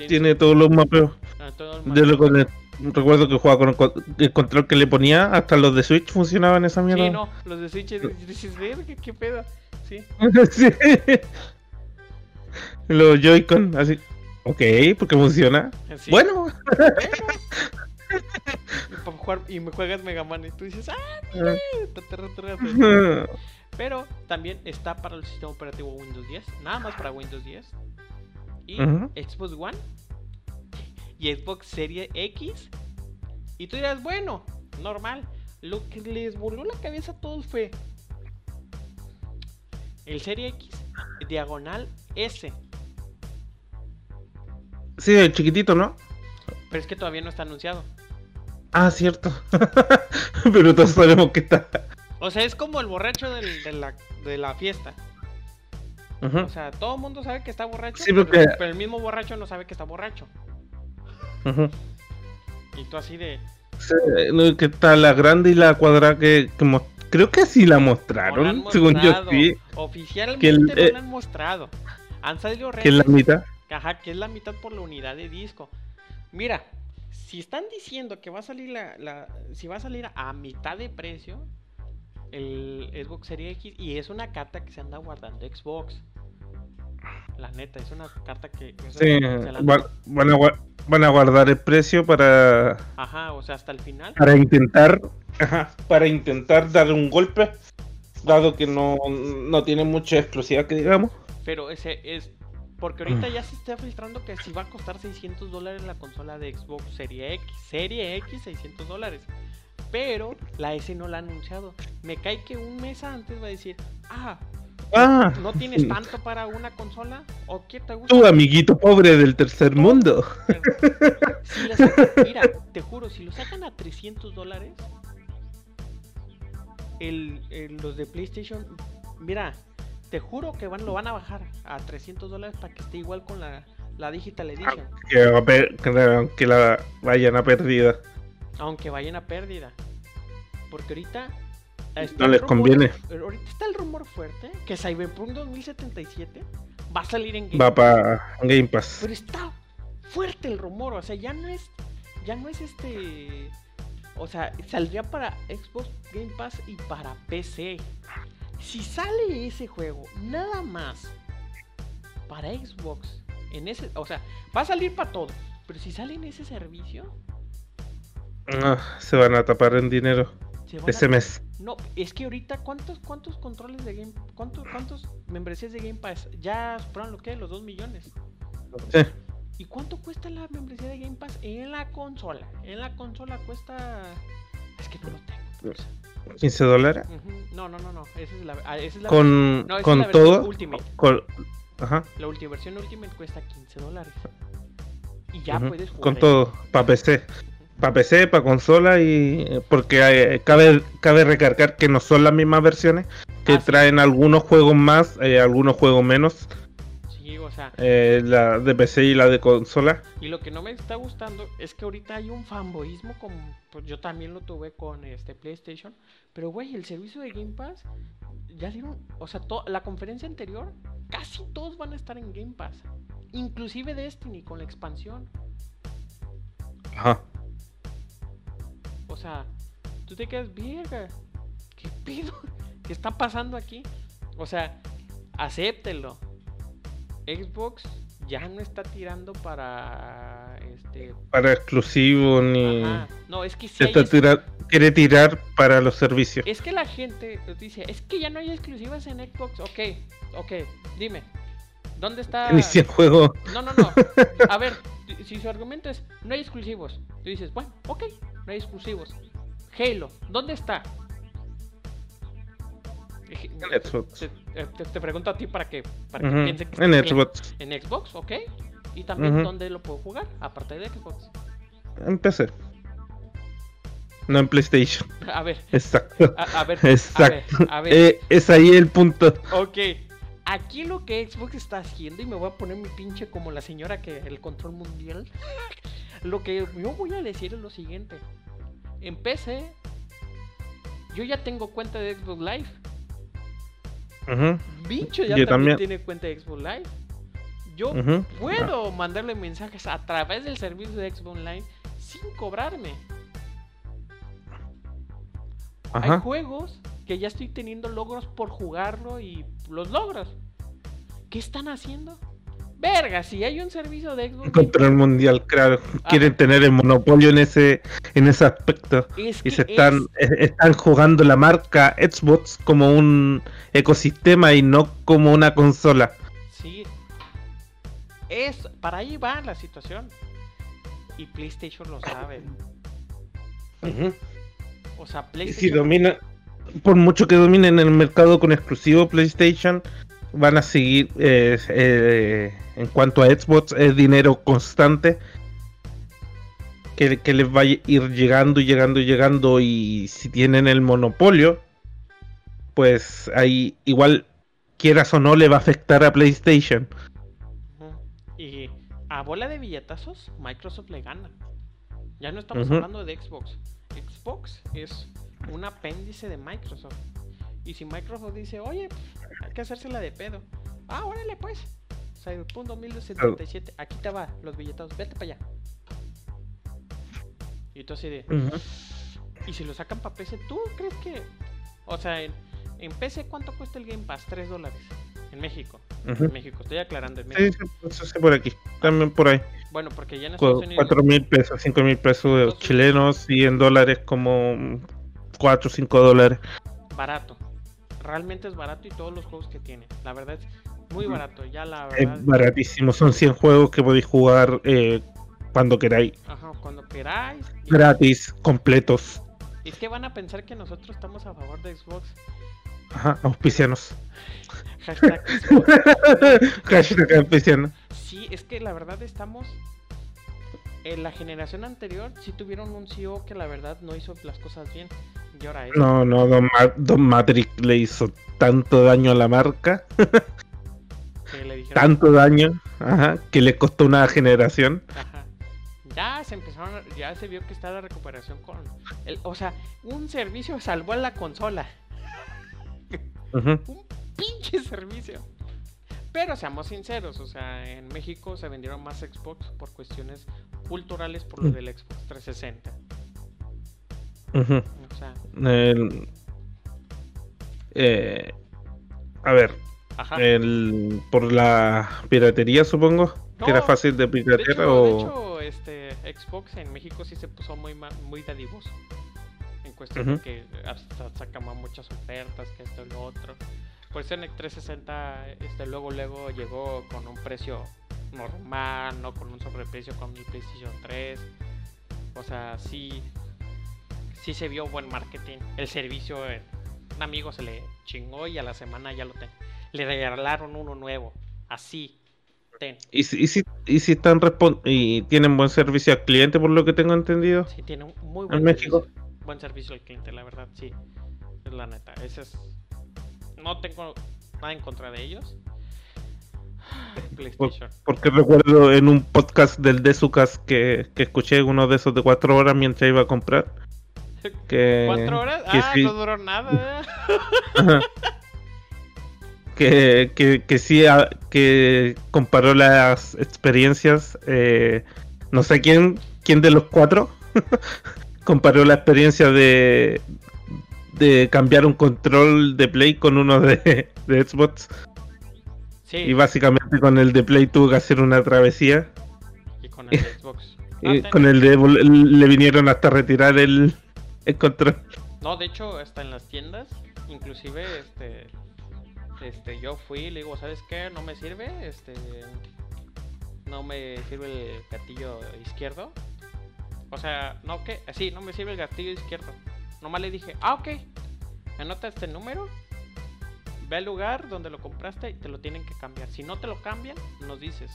Tiene todos los mapeos. ah, todo Yo lo mapeo. con- recuerdo que jugaba con el, co- el control que le ponía, hasta los de Switch funcionaban esa mierda. Sí, no, los de Switch dices, "Verga, qué pedo. Sí, Sí. Los Joy-Con, así. Ok, porque funciona. sí. Bueno. Y, pa' jugar, y me juegas Mega Man y tú dices, ah, ta". Pero también está para el sistema operativo Windows 10, nada más para Windows 10. Y. Xbox One y Xbox Series X. Y tú dirás, bueno, normal. Lo que les voló la cabeza a todos fue el Serie X diagonal S. Sí, el chiquitito, ¿no? Pero es que todavía no está anunciado. Ah, cierto. Pero todos sabemos que está. O sea, es como el borracho del- de, la, de la fiesta. O sea, todo el mundo sabe que está borracho, Sí, pero, porque- pero el mismo borracho no sabe que está borracho. Y tú así de... Sí, que está la grande y la cuadrada que, que creo que sí la no la mostraron, según yo sí, Oficialmente Que el- no eh, la han mostrado. Han salido que es la redes mitad. Ajá, que es la mitad por la unidad de disco. Mira, si están diciendo que va a salir la, la- si va a salir a mitad de precio el Xbox Series X y es una carta que se anda guardando Xbox. La neta, es una carta que Sí, la van, a, van a guardar el precio para, Ajá, o sea, hasta el final. para intentar ajá, para intentar dar un golpe, dado que no, no tiene mucha exclusividad que digamos. Pero ese es porque ahorita ya se está filtrando que si va a costar 600 dólares la consola de Xbox Serie X, Serie X 600 dólares. Pero la S no la ha anunciado. Me cae que un mes antes va a decir, ah, Ah, ¿no tienes tanto para una consola? ¿O qué te gusta? tú amiguito pobre del tercer mundo. Si la sacan- mira, te juro, si lo sacan a 300 dólares, el, el- los de PlayStation, mira, te juro que van, lo van a bajar a 300 dólares para que esté igual con la, la Digital Edition. Que, va a per- que, que la vayan a pérdida. Aunque vayan a pérdida. Porque ahorita. No les rumor- conviene. Ahorita está el rumor fuerte que Cyberpunk 2077 va a salir en Game Va para Game Pass. Pero está fuerte el rumor, o sea, ya no es. Ya no es este. O sea, saldría para Xbox Game Pass y para PC. Si sale ese juego, nada más para Xbox, en ese. O sea, va a salir para todo. Pero si sale en ese servicio, se van a tapar en dinero a- ese mes. No, es que ahorita, ¿cuántos, cuántos controles de Game ¿Cuántos, cuántos membresías de Game Pass? Ya superaron lo que, los 2 millones. Sí. ¿Y cuánto cuesta la membresía de Game Pass en la consola? En la consola cuesta. Es que no lo tengo. Pues. 15 dólares. No, no, no, no. Esa es la, ah, esa es la, Con, no, esa es con la todo. Ultimate. con- ajá. la última versión Ultimate cuesta 15 dólares. Y ya puedes jugar. Con todo. Para PC. Para PC, para consola y. Porque cabe, cabe recargar que no son las mismas versiones. Que Ah, sí. traen algunos juegos más, eh, algunos juegos menos. O sea. eh, la de PC y la de consola. Y lo que no me está gustando es que ahorita hay un fanboyismo como pues yo también lo tuve con este PlayStation, pero güey, el servicio de Game Pass ya dieron, o sea, la conferencia anterior casi todos van a estar en Game Pass, inclusive Destiny con la expansión. Ajá. O sea, tú te quedas, verga, ¿qué pido? ¿Qué está pasando aquí? O sea, acéptelo. Xbox ya no está tirando para este. Para exclusivo ni. Ajá. No, es que hay está es- tira- quiere tirar para los servicios. Es que la gente dice, es que ya no hay exclusivas en Xbox. Ok, ok, dime. ¿Dónde está? Ni si el juego. No, no, no. A ver, si su argumento es no hay exclusivos, tú dices, bueno, ok, no hay exclusivos. Halo, ¿dónde está? En Xbox. Te, te- te pregunto a ti para que, para que Ujú, piensen que En. Xbox. En Xbox, ok. Y también, Ujú. ¿dónde lo puedo jugar? Aparte de Xbox. En PC. No en PlayStation. A ver, Exacto. a, a ver, Exacto. a ver, a ver. Eh, es ahí el punto. Ok, aquí lo que Xbox está haciendo, y me voy a poner mi pinche como la señora que el control mundial. Lo que yo voy a decir es lo siguiente: en PC, yo ya tengo cuenta de Xbox Live. Ujú, Vincho ya Yo también, también. tiene cuenta de Xbox Live. Yo puedo mandarle mensajes a través del servicio de Xbox Live sin cobrarme. Hay juegos que ya estoy teniendo logros por jugarlo y los logros. ¿Qué están haciendo? Verga, si hay un servicio de Xbox Control mundial, claro. Ah. Quieren tener el monopolio en ese, en ese aspecto. es Y se están, es- están jugando la marca Xbox como un ecosistema y no como una consola. Sí. Es, para ahí va la situación. Y PlayStation lo sabe. O sea, Y PlayStation. si domina, por mucho que dominen el mercado con exclusivo PlayStation, van a seguir eh, eh, en cuanto a Xbox, es dinero constante que, que les va a ir llegando y llegando y llegando. Y si tienen el monopolio, pues ahí igual, quieras o no, le va a afectar a PlayStation. Y a bola de billetazos, Microsoft le gana. Ya no estamos hablando de Xbox. Xbox es un apéndice de Microsoft. Y si Microsoft dice, oye, hay que hacérsela de pedo. Ah, órale pues. Cyberpunk 2077, aquí te va los billetazos, vete para allá. Y tú así de, ¿y si lo sacan para PC? ¿Tú crees que.? O sea, en, en PC, ¿cuánto cuesta el Game Pass? 3 dólares. En México. En México, estoy aclarando. En Sí, México. sí, sí, por aquí. También por ahí. Bueno, porque ya en Estados Unidos. 4 mil pesos, 5 mil pesos Entonces- chilenos y en dólares como 4 o 5 dólares. barato. Realmente es barato y todos los juegos que tiene. La verdad es muy barato. Ya la verdad. Es baratísimo, son 100 juegos que podéis jugar eh, cuando queráis. Ajá, cuando queráis. Gratis, completos. Es que van a pensar que nosotros estamos a favor de Xbox. Ajá, auspicianos. Hashtag. Hashtag auspicianos. Sí, es que la verdad estamos. En la generación anterior sí tuvieron un CEO que la verdad no hizo las cosas bien. Es. No, no, Don, Ma- Don Matrix le hizo tanto daño a la marca, que le dijeron, tanto daño, ajá, que le costó una generación. Ajá. Ya se empezaron, a- ya se vio que está la recuperación con el, o sea, un servicio salvó a la consola, un pinche servicio. Pero seamos sinceros, o sea, en México se vendieron más Xbox por cuestiones culturales por lo Mm. del Xbox 360. Ujú. O sea, El- eh, a ver, ajá. el, por la piratería supongo, que era fácil de De piratear de o... hecho, este Xbox en México sí se puso muy muy dadivoso. En cuestión de que hasta sacamos muchas ofertas, que esto y lo otro. Por eso en el 360 este luego luego llegó con un precio normal, no con un sobreprecio con el PlayStation 3. O sea, sí sí se vio buen marketing. El servicio eh, un amigo se le chingó y a la semana ya lo ten. Le regalaron uno nuevo. Así. Ten. Y si, y si, y si están respon- y tienen buen servicio al cliente por lo que tengo entendido. Sí, tiene un muy ¿En buen México? servicio. Buen servicio al cliente, la verdad, sí. Es la neta. Ese es. No tengo nada en contra de ellos. PlayStation. Porque recuerdo en un podcast del Desucas que, que escuché uno de esos de cuatro horas mientras iba a comprar. Que, ¿Cuatro horas? que Ah, no duró nada. Ajá. que, que, que sí ah, que comparó las experiencias eh, no sé quién quién de los cuatro comparó la experiencia de de cambiar un control de play con uno de, de Xbox Sí, y básicamente con el de play tuvo que hacer una travesía y con el de Xbox. Y con el de le vinieron hasta retirar el, No, de hecho, hasta en las tiendas, inclusive, este, este, yo fui y le digo, ¿sabes qué? No me sirve, este, no me sirve el gatillo izquierdo. O sea, no, ¿qué? Sí, no me sirve el gatillo izquierdo. Nomás le dije, ah, ok, anota este número, ve al lugar donde lo compraste y te lo tienen que cambiar. Si no te lo cambian, nos dices.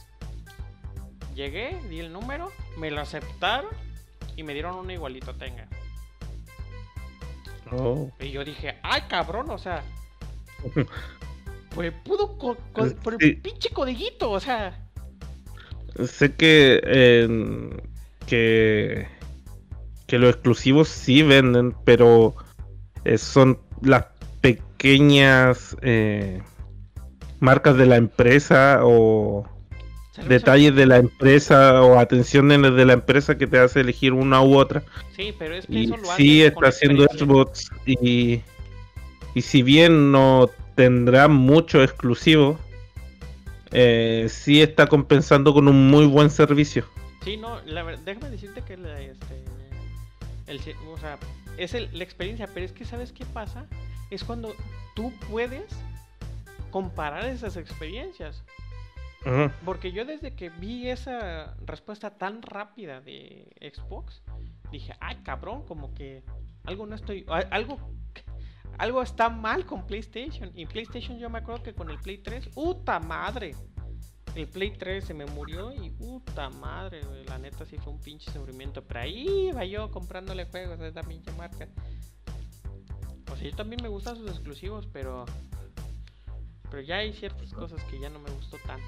Llegué, di el número, me lo aceptaron y me dieron uno igualito, tenga. Oh. Y yo dije, ay cabrón, o sea. pues pudo con, por el pinche codiguito, o sea. Sé que. que. que los exclusivos sí venden, pero eh, son las pequeñas eh, marcas de la empresa o detalles de la empresa o atenciones de la empresa que te hace elegir una u otra. Sí, pero es que y eso lo sí está haciendo Xbox y, y si bien no tendrá mucho exclusivo, eh, sí está compensando con un muy buen servicio. Sí, no, la déjame decirte que la, este, el, o sea, es la experiencia, pero es que ¿sabes qué pasa? Es cuando tú puedes comparar esas experiencias. Porque yo desde que vi esa respuesta tan rápida de Xbox, dije, ay cabrón, como que algo no estoy, algo, algo está mal con PlayStation. Y PlayStation yo me acuerdo que con el Play 3, puta madre. El Play 3 se me murió y puta madre, la neta sí fue un pinche sufrimiento. Pero ahí iba yo comprándole juegos de esa pinche marca. O sea, yo también me gustan sus exclusivos, pero pero ya hay ciertas cosas que ya no me gustó tanto.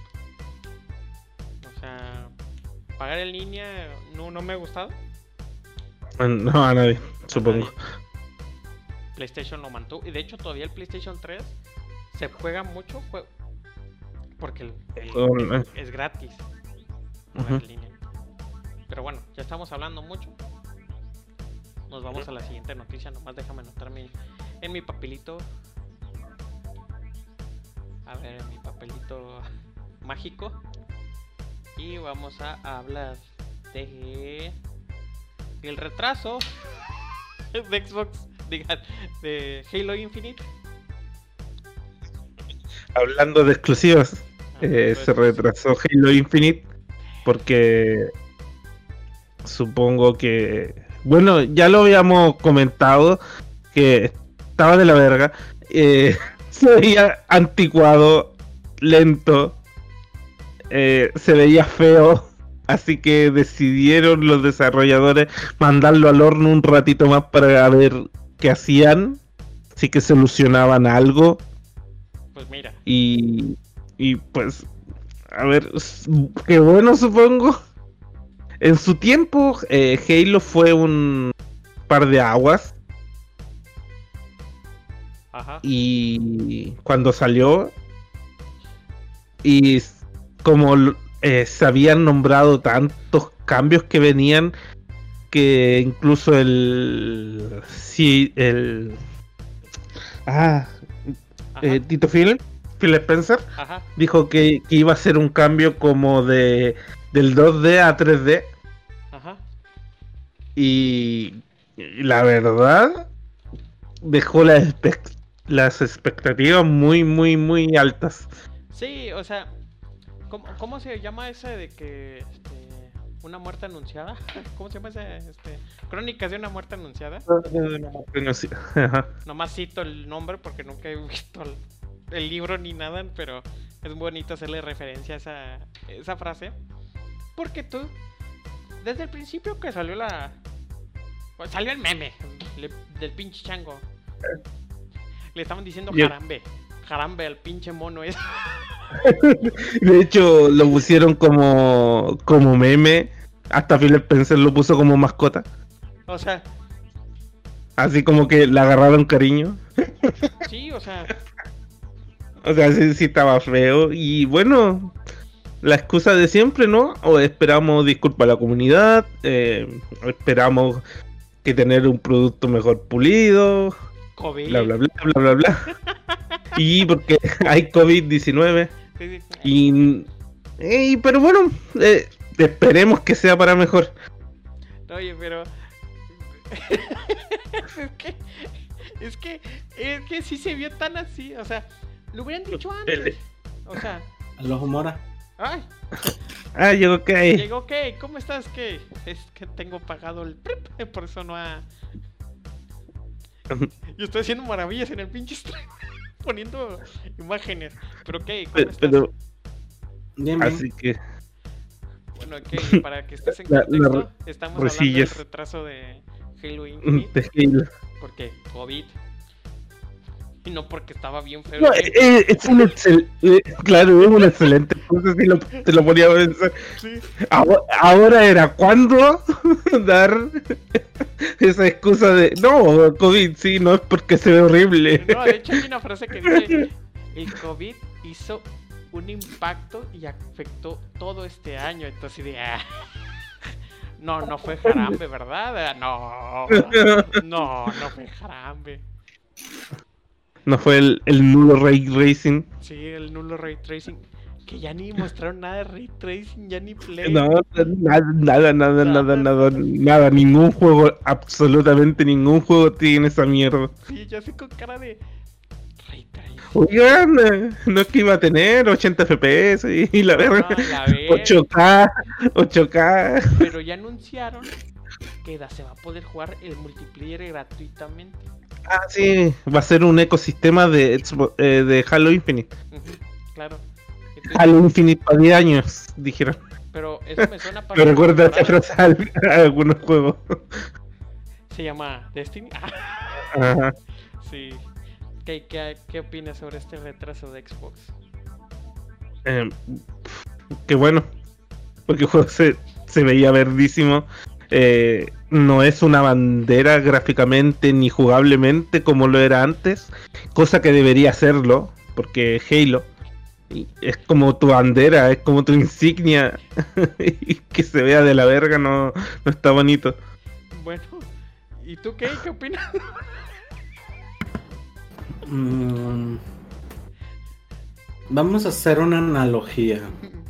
Sea, pagar en línea no, no me ha gustado. No, a nadie, supongo. PlayStation lo mantuvo. Y de hecho, todavía el PlayStation 3 se juega mucho porque es, gratis. en línea. Pero bueno, ya estamos hablando mucho. Nos vamos a la siguiente noticia. Nomás déjame anotarme en mi papelito. A ver, en mi papelito mágico. Y vamos a hablar de el retraso de Xbox, de Halo Infinite. Hablando de exclusivas, ah, eh, se retrasó Halo Infinite porque supongo que, bueno, ya lo habíamos comentado que estaba de la verga, eh, se veía anticuado, lento, eh, se veía feo. Así que decidieron los desarrolladores mandarlo al horno un ratito más para ver qué hacían. Si que solucionaban algo. Pues mira. Y, y pues, a ver, qué bueno supongo. En su tiempo, eh, Halo fue un par de aguas. Ajá. Y cuando salió, y como eh, se habían nombrado tantos cambios que venían que incluso el sí el ah eh, Tito Phil Phil Spencer dijo que, iba a ser un cambio como de del 2D a 3D Ajá. y la verdad dejó las, las expectativas muy muy muy altas. Sí o sea ¿Cómo, se llama ese de que este, una muerte anunciada? ¿Cómo se llama ese? Este, Crónicas de una muerte anunciada. Nomás cito el nombre porque nunca he visto el, libro ni nada, pero es bonito hacerle referencia a esa, esa frase. Porque tú, desde el principio que salió la. Pues, salió el meme del pinche chango. Le estaban diciendo jarambe. Jarambe al pinche mono ese. De hecho, lo pusieron como, como meme. Hasta Philip Spencer lo puso como mascota. O sea. Así como que le agarraron cariño. Sí, o sea. O sea, sí, estaba feo. Y bueno, la excusa de siempre, ¿no? O esperamos disculpa a la comunidad. Eh, esperamos que tener un producto mejor pulido. COVID. Bla, bla, bla, bla, bla, bla. y porque hay COVID-19. Y, pero bueno, eh, esperemos que sea para mejor. Oye, pero. es que. Es que. Es que sí se vio tan así. O sea, lo hubieran dicho antes. O sea. A los humora. Ay. Ah, llegó Kay. Llegó Kay. ¿Cómo estás, Kay? Es que tengo pagado el prep. Por eso no ha. Yo estoy haciendo maravillas en el pinche stream. Poniendo imágenes. Pero Kay, ¿cómo estás? Pero, Bien, bien. así que. Bueno, Kay, para que estés en La- la contexto, re- estamos hablando del retraso de Halo Infinite. de Halo. Porque COVID. Y no porque estaba bien feo. No, eh, game. eh, es un excel- eh, claro, es una excelente si lo, te lo ponía a pensar. Sí. Ahora, ahora era cuando dar esa excusa de no, COVID, sí, no es porque se ve horrible. No, de hecho hay una frase que dice, el COVID hizo un impacto y afectó todo este año. Entonces de, ah, no, no fue jarambe, ¿verdad? No, no, no fue jarambe. No fue el, el nulo ray racing. Sí, el nulo ray tracing. Que ya ni mostraron nada de ray tracing, ya ni play. No, nada, nada, nada, nada, Nada. nada, ningún juego, absolutamente ningún juego tiene esa mierda. Sí, ya sé con cara de ray tracing. Oigan, no es que iba a tener 80 FPS y, la verga. No, la verga. 8K, 8K. Pero ya anunciaron que se va a poder jugar el multiplayer gratuitamente. Ah, sí, va a ser un ecosistema de, eh, de Halo Infinite. Claro. Entonces, Halo Infinite para 10 años, dijeron. Pero eso me suena para. Me recuerda a, a algunos juegos. Se llama Destiny. Ajá. sí. ¿Qué, qué, qué opinas sobre este retraso de Xbox? Eh, qué bueno, porque el juego se, se veía verdísimo. Eh, no es una bandera gráficamente ni jugablemente como lo era antes, cosa que debería serlo, porque Halo es como tu bandera, es como tu insignia, y que se vea de la verga no, no está bonito. Bueno, ¿y tú qué? ¿Qué opinas? Mm, Vamos a hacer una analogía.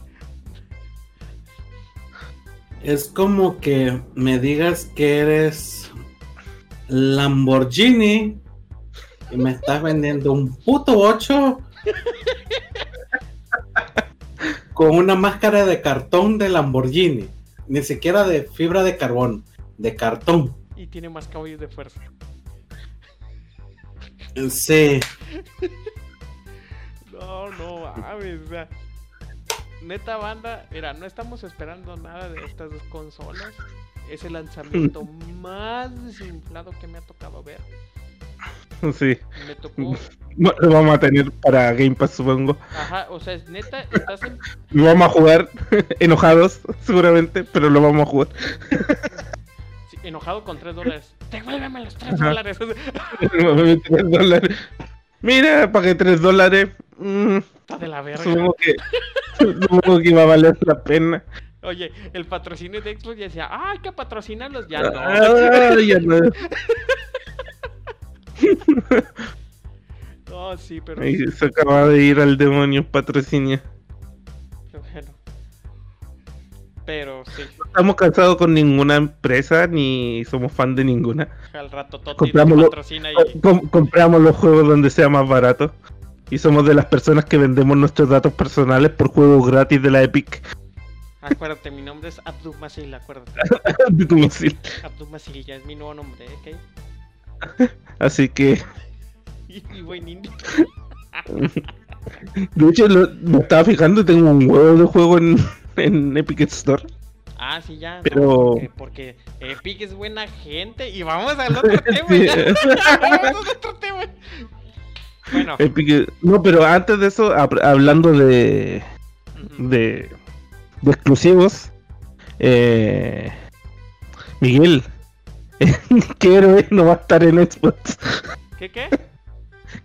Es como que me digas que eres Lamborghini y me estás vendiendo un puto 8 con una máscara de cartón de Lamborghini. Ni siquiera de fibra de carbón, de cartón. Y tiene más caballos de fuerza. Sí, No, no mames, o sea. Neta banda, mira, no estamos esperando nada de estas dos consolas. Es el lanzamiento más desinflado que me ha tocado ver. Sí, Me tocó. Lo vamos a tener para Game Pass, supongo. Ajá, o sea, es neta, estás en. Lo vamos a jugar enojados, seguramente, pero lo vamos a jugar. sí, enojado con 3 dólares. Devuélveme los 3 Ajá. dólares. Tres dólares. Mira, pagué 3 dólares. Mm, Está de la verga. supongo que supongo que iba a valer la pena. Oye, el patrocinio de Xbox ya decía, ah, hay que patrocinarlos. Ya no. Ah, ya no. No, sí, pero. Se acaba de ir al demonio patrocinio. Bueno. Pero sí, No estamos cansados con ninguna empresa ni somos fan de ninguna. al rato nos Compramos lo- patrocina y. Com- compramos los juegos donde sea más barato. Y somos de las personas que vendemos nuestros datos personales por juegos gratis de la Epic. Acuérdate, mi nombre es Abdul Masil, acuérdate. de tu misil. Abdul Masil ya es mi nuevo nombre, ¿ok? Así que, Y, buen indie. de hecho, lo- me estaba fijando y tengo un huevo de juego en, en Epic Store. Ah, sí, ya. no, Pero- porque, porque Epic es buena gente. Y vamos al otro tema. Ya. vamos al otro tema. Bueno, no, pero antes de eso, hab- hablando de, de, de exclusivos, eh, Miguel, ¿qué héroe no va a estar en Xbox? ¿qué qué?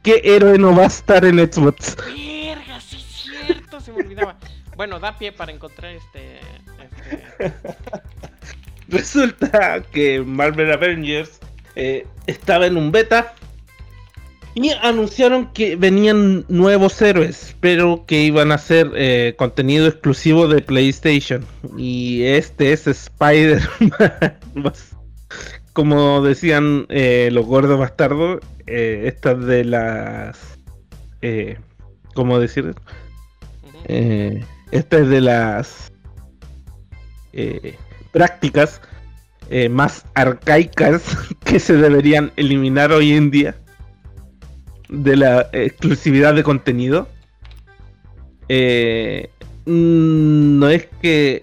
¿Qué héroe no va a estar en Xbox? Verga, sí es cierto, se me olvidaba. Bueno, da pie para encontrar este. este Resulta que Marvel Avengers eh, estaba en un beta Y anunciaron que venían nuevos héroes, pero que iban a ser eh, contenido exclusivo de PlayStation. Y este es Spider-Man. Como decían eh, los gordos bastardos, eh, estas de las... Eh, ¿Cómo decir? Eh, esta es de las prácticas más arcaicas que se deberían eliminar hoy en día de la exclusividad de contenido. Eh, mm, no es que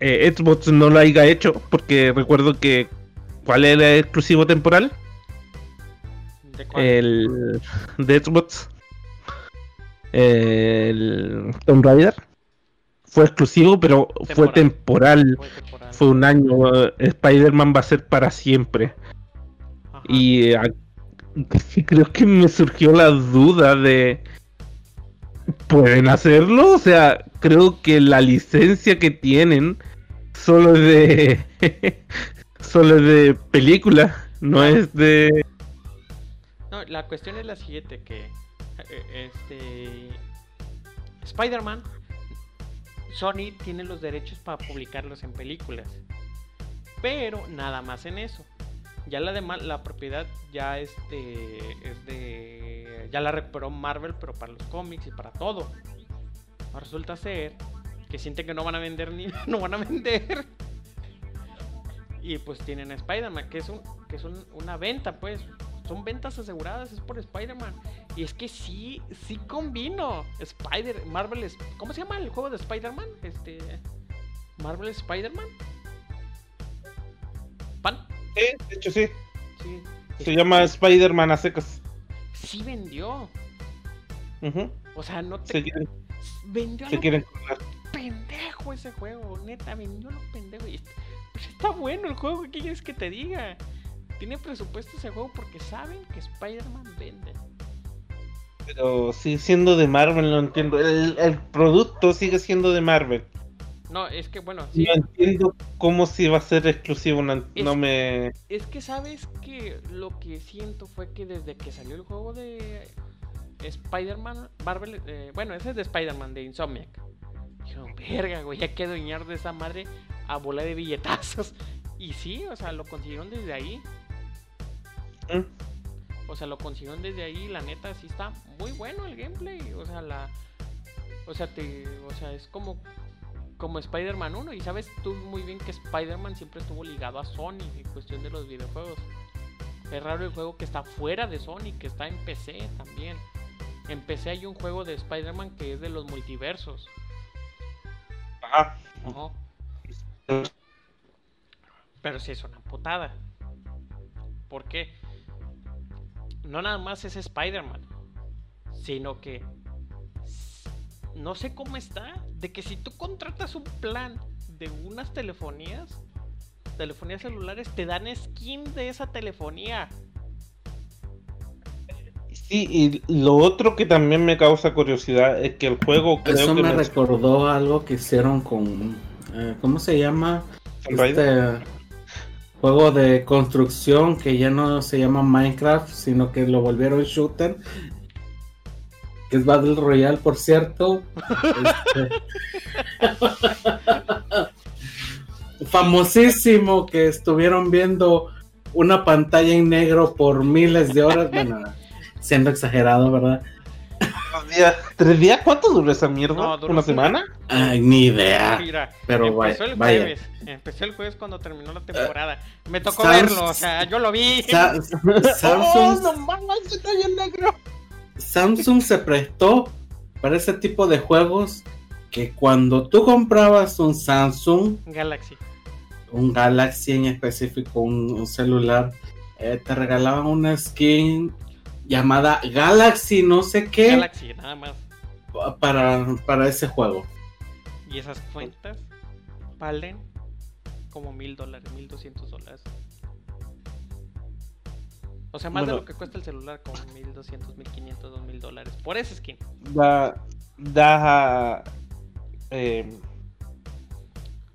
eh, Xbox no lo haya hecho, porque recuerdo que ¿cuál era el exclusivo temporal? ¿De cuál? El de Xbox. El Tomb Raider. Fue exclusivo, pero fue Temporal. Fue temporal. Fue un año. eh, Spider-Man va a ser para siempre. Ajá. Y eh, a- creo que me surgió la duda de. ¿Pueden hacerlo? O sea, creo que la licencia que tienen solo es de. solo es de película. No es de. No, la cuestión es la siguiente, que eh, este Spider-Man, Sony tiene los derechos para publicarlos en películas, pero nada más en eso. Ya la demás, la propiedad ya este es de, ya la recuperó Marvel, pero para los cómics y para todo. Resulta ser que sienten que no van a vender ni, no van a vender. Y pues tienen a Spider-Man, que es un, que es un- una venta, pues. Son ventas aseguradas, es por Spider-Man. Y es que sí, sí combino. Spider, Marvel, ¿cómo se llama el juego de Spider-Man? Este. Marvel Spider-Man. ¿Pan? Sí, de hecho sí. Sí. Se llama Spider-Man a secas. Sí vendió. Ujú. O sea, no te. Se quieren, vendió se quieren colar. pendejo ese juego. Neta, vendió lo pendejo. Y est- pues está bueno el juego, ¿qué quieres que te diga? Tiene presupuesto ese juego porque saben que Spider-Man vende. Pero sigue siendo de Marvel, no entiendo. El, el producto sigue siendo de Marvel. No, es que bueno, sí. No entiendo cómo si va a ser exclusivo. No, Es- no me. Es que sabes que lo que siento fue que desde que salió el juego de Spider-Man, Marvel, eh, bueno, ese es de Spider-Man, de Insomniac. Dijeron, verga, güey, ya que doñar de esa madre a bola de billetazos. Y sí, o sea, lo consiguieron desde ahí. O sea, lo consiguieron desde ahí, la neta sí está muy bueno el gameplay, o sea, la o sea, te o sea, es como como Spider-Man 1 y sabes tú muy bien que Spider-Man siempre estuvo ligado a Sony en cuestión de los videojuegos. Es raro el juego que está fuera de Sony, que está en PC también. En PC hay un juego de Spider-Man que es de los multiversos. Ajá. Pero sí es una putada. ¿Por qué? No nada más es Spider-Man, sino que no sé cómo está, de que si tú contratas un plan de unas telefonías, telefonías celulares, te dan skin de esa telefonía. Sí, y lo otro que también me causa curiosidad es que el juego creo Eso que me men- recordó algo que hicieron con. eh, ¿Cómo se llama? Este juego de construcción que ya no se llama Minecraft, sino que lo volvieron shooter. Que es Battle Royale, por cierto. Este, famosísimo que estuvieron viendo una pantalla en negro por miles de horas. Bueno, siendo exagerado, ¿verdad? Días- ¿Tres días? ¿Cuánto duró esa mierda? No, duró ¿Una semana? Ay, ni idea. Mira, pero empezó vaya- el vaya. jueves, empezó el jueves cuando terminó la temporada. Me tocó Sam- verlo, o sea, yo lo vi. Sa- ¡Oh, Samsung, no mames! Está bien negro. Samsung se prestó para ese tipo de juegos que cuando tú comprabas un Samsung, Galaxy. un Galaxy en específico, un, un celular, eh, te regalaban una skin llamada Galaxy no sé qué Galaxy, nada más. pa- para, para ese juego. Y esas cuentas valen como mil dólares, mil doscientos dólares. O sea, más de lo que cuesta el celular, como mil doscientos, mil quinientos, dos mil dólares. Por ese skin. Da. Da. eh,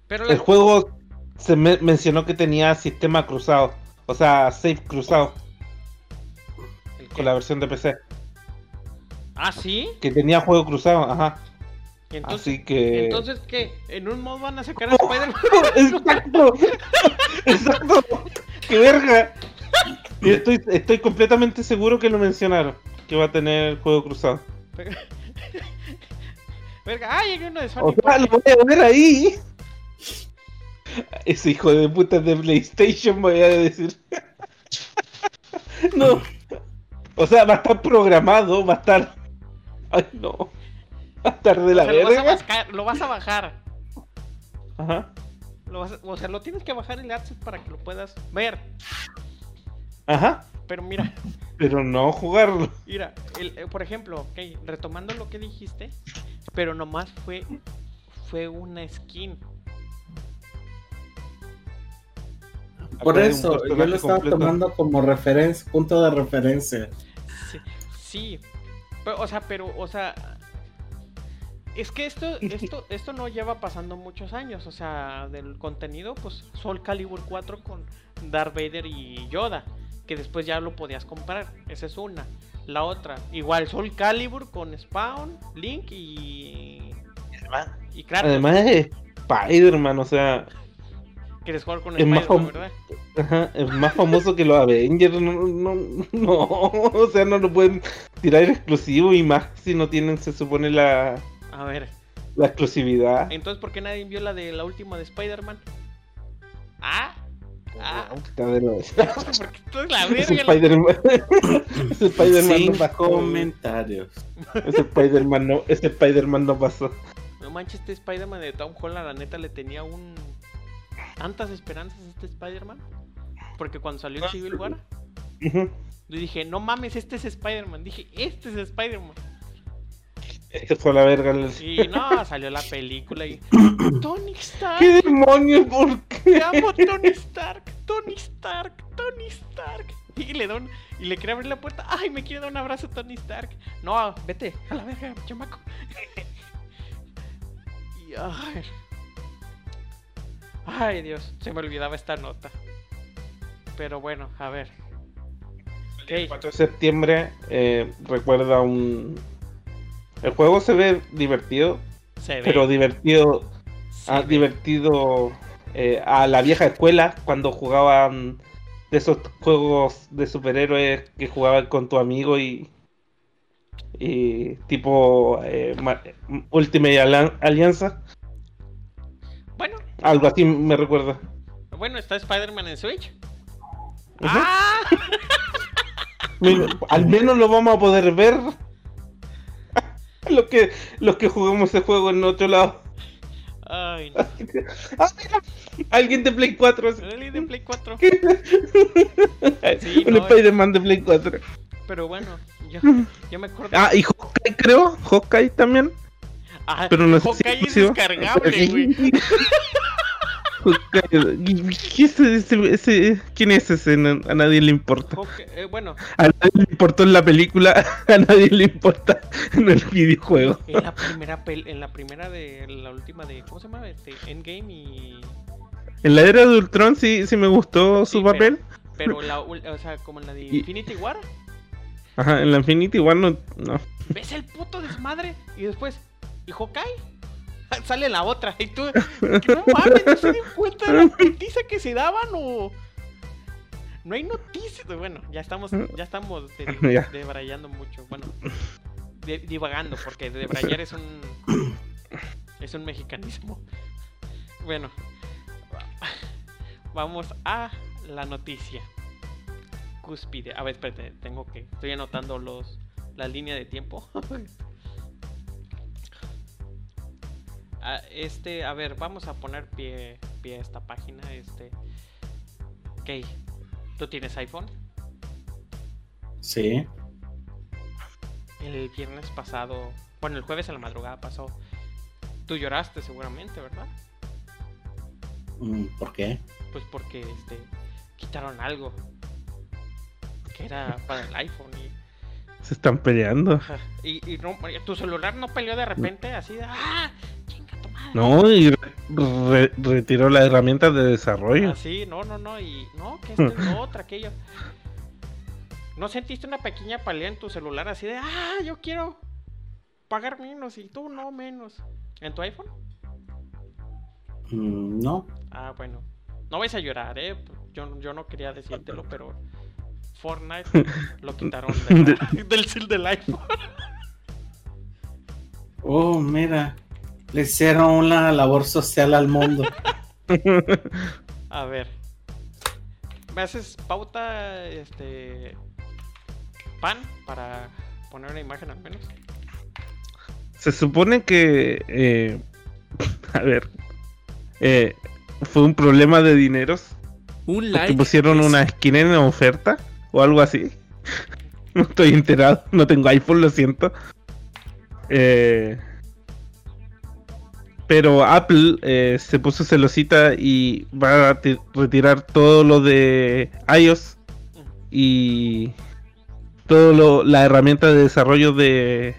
Pero el la- juego se me- mencionó que tenía sistema cruzado. O sea, safe cruzado. Con la versión de PC. Ah, ¿sí? Que tenía juego cruzado, ajá. ¿Y entonces, Así que. entonces qué? ¿En un mod van a sacar a Spider-Man? Exacto. Exacto. ¡Qué verga! Y estoy, estoy completamente seguro que lo mencionaron. Que va a tener juego cruzado. Verga, ah, llegué uno de Sony. O sea, lo voy a ver ahí. Ese hijo de puta de PlayStation voy a decir. No. O sea, va a estar programado, va a estar. Ay, no. Va a estar de O la sea, lo, vas a verga. lo vas a bajar. Ajá. Lo vas a- o sea, lo tienes que bajar el access para que lo puedas ver. Ajá. Pero mira, Pero no jugarlo. mira, el- eh, por ejemplo, ok, retomando lo que dijiste, pero nomás fue fue una skin. Por Acá eso, yo lo estaba completo. tomando como referencia, punto de referencia. Sí, sí. Pero, o sea, pero, o sea. Es que esto, esto, esto no lleva pasando muchos años. O sea, del contenido, pues Soul Calibur 4 con Darth Vader y Yoda. Que después ya lo podías comprar. Esa es una. La otra, igual Soul Calibur con Spawn, Link y. Y Kratos. Además es Spider-Man, o sea, Quieres jugar con Spider-Man, fam- ¿verdad? ajá, es más famoso que los Avengers. No, no, no, o sea, no lo pueden tirar exclusivo y más si no tienen, se supone, la, A ver. la exclusividad. Entonces, ¿por qué nadie vio la de la última de Spider-Man? Ah. Ah. Porque tú es la verga. Spider-Man. Ese Spider-Man Sin no pasó. comentarios. Ese Spider-Man no, ese Spider-Man no pasó. No manches, este Spider-Man de Tom Holland, la neta, le tenía un. tantas esperanzas a este Spider-Man. Porque cuando salió Civil War, yo dije, no mames, este es Spider-Man. Dije, este es Spider-Man. Se fue a la verga. el- Y no, salió la película y. Tony Stark, ¿Qué demonios? ¿Por te qué? amo, Tony Stark, Tony Stark, Tony Stark. Y le da un- y le quiere abrir la puerta. Ay, me quiere dar un abrazo, Tony Stark. No, vete, a la verga, chamaco. Y, ay. Ay, Dios, se me olvidaba esta nota. Pero bueno, a ver. El Ok, 4 de septiembre eh, recuerda un... El juego se ve divertido, se ve. pero divertido, ah, ve. divertido eh, a la vieja escuela cuando jugaban de esos juegos de superhéroes que jugaban con tu amigo y, y tipo eh, ma- Ultimate Alianza, Bueno, algo así me recuerda. bueno, está Spider-Man en Switch. ¡Ah! Al menos lo vamos a poder ver. Los que, los que jugamos ese juego en otro lado. Ay, no. Ah, mira, alguien de Play 4. Rally de Play 4. Un Sí, no, Spider-Man de Play 4. Pero bueno, yo, yo me acuerdo. Ah, y Hawkeye creo. Hawkeye también. Ah, Pero no Hawkeye es exclusivo. descargable, güey. ¿Qué es ese, ese- ¿Quién es ese? A nadie le importa. Hawkeye- eh, bueno, A nadie le importó en la película, a nadie le importa en el videojuego. en la primera pel- en la primera de la última de ¿cómo se llama? Este, Endgame y En la era de Ultron sí, sí me gustó su pero- papel. pero la o sea, como en la de Y- Infinity War, Ajá, en la Infinity igual no. no. ves el puto desmadre y después ¿y Hawkeye? Sale la otra y tú no mames, no se dan cuenta de la noticia que se daban o no hay noticias. Bueno, ya estamos ya estamos de- Ya. debrayando mucho. Bueno, de- divagando porque debrayar es un es un mexicanismo. Bueno, vamos a la noticia. Cúspide. A ver, espérate, tengo que estoy anotando los la línea de tiempo. Este, a ver, vamos a poner pie, pie a esta página. Este, ok, ¿tú tienes iPhone? Sí. El viernes pasado, bueno, el jueves a la madrugada pasó. Tú lloraste seguramente, ¿verdad? Mm, ¿Por qué? Pues porque este quitaron algo que era para el iPhone y, Se están peleando. y, y no, tu celular no peleó de repente así de ¡Ah! No, y re- re- retiró las herramientas de desarrollo. Así, no, no, no, y no, que esto es lo otro, aquello. ¿No sentiste una pequeña pelea en tu celular así de, ah, yo quiero pagar menos y tú no menos? ¿En tu iPhone? Mm, no. Ah, bueno. No vais a llorar, ¿eh? Yo, yo no quería decírtelo, pero Fortnite lo quitaron de la- del, del iPhone. Oh, mira. Le hicieron una labor social al mundo. A ver. ¿Me haces pauta, este... pan para poner una imagen al menos? Se supone que. eh, a ver. eh, fue un problema de dineros. Un Porque like. pusieron es- una skin en oferta o algo así. No estoy enterado. No tengo iPhone, lo siento. Eh, pero Apple eh, se puso celosita y va a ti- retirar todo lo de iOS y todo lo, la herramienta de desarrollo de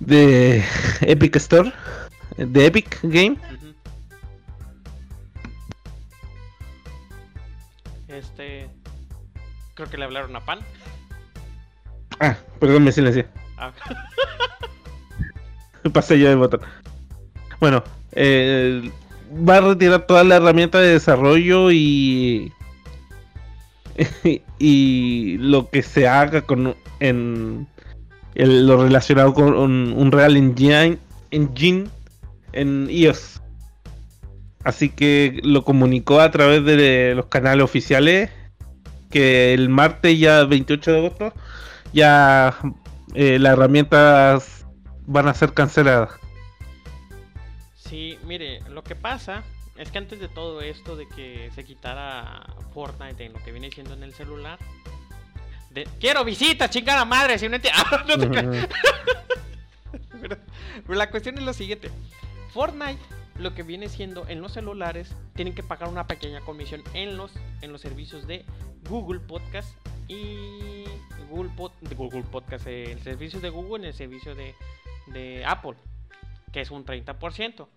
de Epic Store, de Epic Game. Este... Creo que le hablaron a pan. Ah, perdón, me silencié. Ah, Pasé yo de botón. Bueno, eh, va a retirar toda la herramienta de desarrollo y. lo que se haga con en lo relacionado con un, un Real Engine, Engine en iOS. Así que lo comunicó a través de los canales oficiales que el martes ya 28 de agosto ya eh, las herramientas van a ser canceladas. Sí, mire, lo que pasa es que antes de todo esto de que se quitara Fortnite en lo que viene siendo en el celular, de... quiero visitas, chingada madre, si no enti- Ah, no te creas. pero, pero la cuestión es lo siguiente. Fortnite, lo que viene siendo en los celulares, tienen que pagar una pequeña comisión en los, en los servicios de Google Podcast y Google, Pod- Google Podcast, el servicio de Google y el servicio de, de Apple, que es un 30%.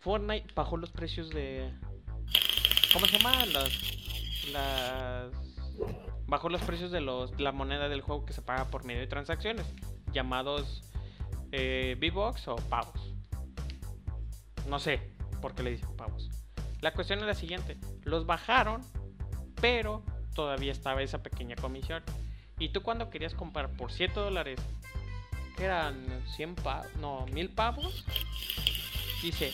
Fortnite bajó los precios de... ¿Cómo se llama? Las... las bajó los precios de los, la moneda del juego que se paga por medio de transacciones, llamados eh, V-Bucks o pavos. No sé por qué le dicen pavos. La cuestión es la siguiente: los bajaron, pero todavía estaba esa pequeña comisión. Y tú, cuando querías comprar por 7 dólares, eran 100 pavos, no, 1000 pavos, dice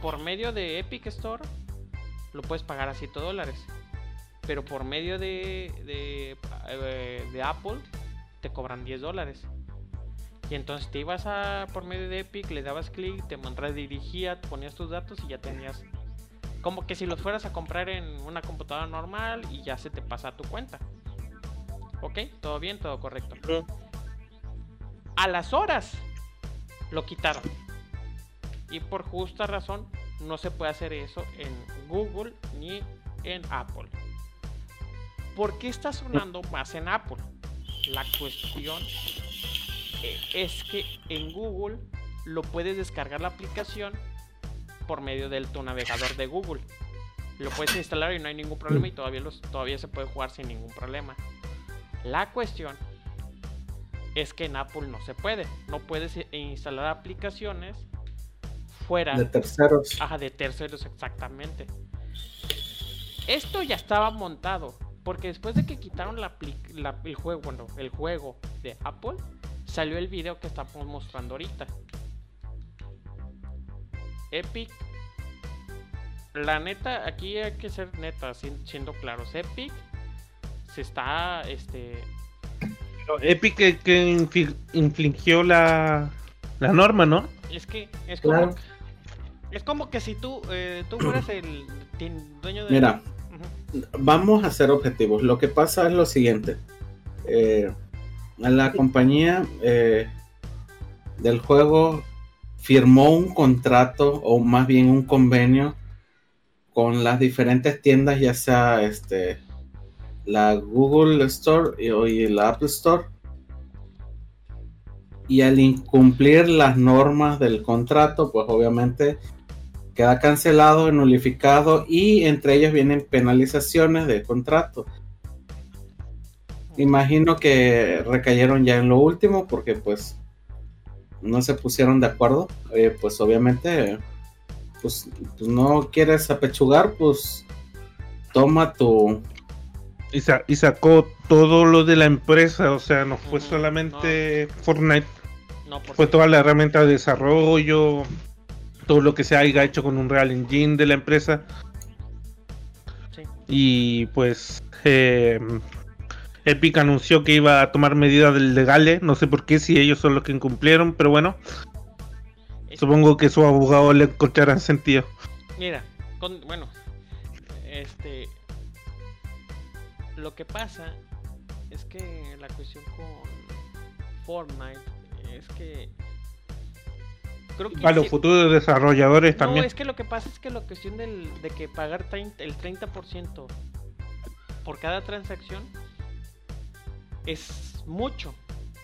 por medio de Epic Store lo puedes pagar a 7 dólares. Pero por medio de, de, eh, de Apple te cobran 10 dólares. Y entonces te ibas a por medio de Epic, le dabas clic, te redirigía, ponías tus datos y ya tenías. Como que si los fueras a comprar en una computadora normal y ya se te pasa a tu cuenta. ¿Ok? Todo bien, todo correcto. A las horas lo quitaron. Y por justa razón no se puede hacer eso en Google ni en Apple. ¿Por qué está sonando más en Apple? La cuestión eh, es que en Google lo puedes descargar la aplicación por medio de tu navegador de Google. Lo puedes instalar y no hay ningún problema y todavía, todavía se puede jugar sin ningún problema. La cuestión es que en Apple no se puede. No puedes instalar aplicaciones fuera De terceros. Ajá, de terceros exactamente. Esto ya estaba montado. Porque después de que quitaron la, la- el juego, bueno, el juego de Apple, salió el video que estamos mostrando ahorita. Epic. La neta, aquí hay que ser neta, siendo claros. Epic se está, este, Pero Epic que, que infligió la, la norma, ¿no? es que es como, Claro. Es como que si tú, eh, tú fueras el dueño de, Mira, vamos a ser objetivos. Lo que pasa es lo siguiente. Eh, la compañía eh, del juego firmó un contrato o más bien un convenio con las diferentes tiendas, ya sea este la Google Store y, y la Apple Store. Y al incumplir las normas del contrato, pues obviamente queda cancelado, nulificado y entre ellos vienen penalizaciones de contrato. Imagino que recayeron ya en lo último porque pues no se pusieron de acuerdo. Eh, pues obviamente, pues, pues, no quieres apechugar, pues toma tu... Y, y, sacó todo lo de la empresa, o sea, no fue solamente Fortnite, fue toda la herramienta de desarrollo, todo lo que se haya hecho con un Real Engine de la empresa. Y pues eh, Epic anunció que iba a tomar medidas legales, no sé por qué, si ellos son los que incumplieron, pero bueno. Supongo que su abogado le encontrarán sentido. Mira, bueno, este. Lo que pasa es que la cuestión con Fortnite es que. Creo que los futuros desarrolladores también. No, es que lo que pasa es que la cuestión del, de que pagar el 30% por cada transacción es mucho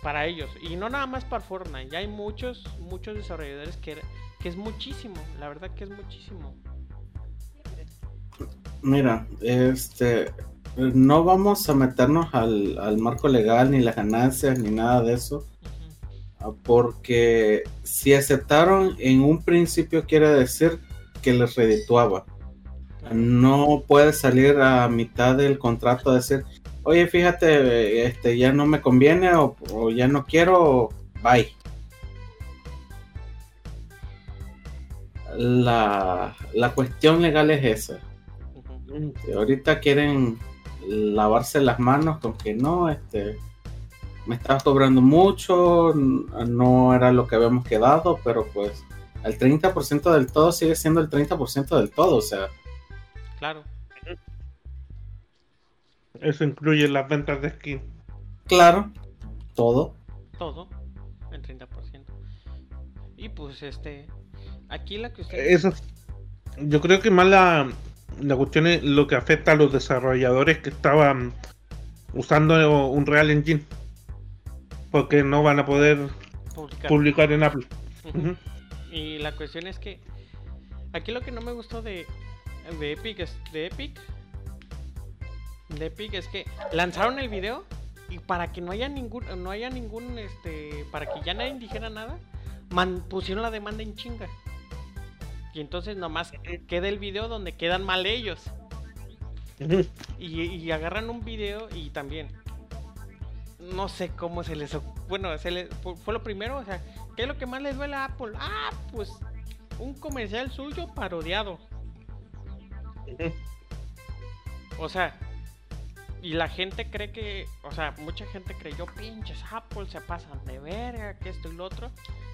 para ellos. Y no nada más para Fortnite. Ya hay muchos, muchos desarrolladores que, que es muchísimo. La verdad que es muchísimo. Mira, este, no vamos a meternos al, marco legal, ni las ganancias, ni nada de eso. Porque si aceptaron en un principio quiere decir que les redituaba. No puede salir a mitad del contrato a decir, oye, fíjate, este, ya no me conviene o, ya no quiero, bye. La, la cuestión legal es esa. ahorita quieren lavarse las manos con que no, este, me estás cobrando mucho, no era lo que habíamos quedado, pero pues el 30% del todo sigue siendo el 30% del todo, o sea. Claro. Eso incluye las ventas de skin. Claro, todo. Todo, el 30%. Y pues este, aquí la cuestión... Eso, yo creo que más la, la cuestión es lo que afecta a los desarrolladores que estaban usando un Real Engine. Porque no van a poder publicar, en Apple. Y la cuestión es que aquí lo que no me gustó de, de Epic es de Epic de Epic es que lanzaron el video y para que no haya ningún, no haya ningún, este, para que ya nadie dijera nada, pusieron la demanda en chinga. Y entonces nomás queda el video donde quedan mal ellos. y, agarran un video y también. No sé cómo se les. Bueno, se fue lo primero. O sea, ¿qué es lo que más les duele a Apple? Ah, pues un comercial suyo parodiado. O sea, y la gente cree que, o sea, mucha gente creyó, pinches Apple se pasan de verga, que esto y lo otro.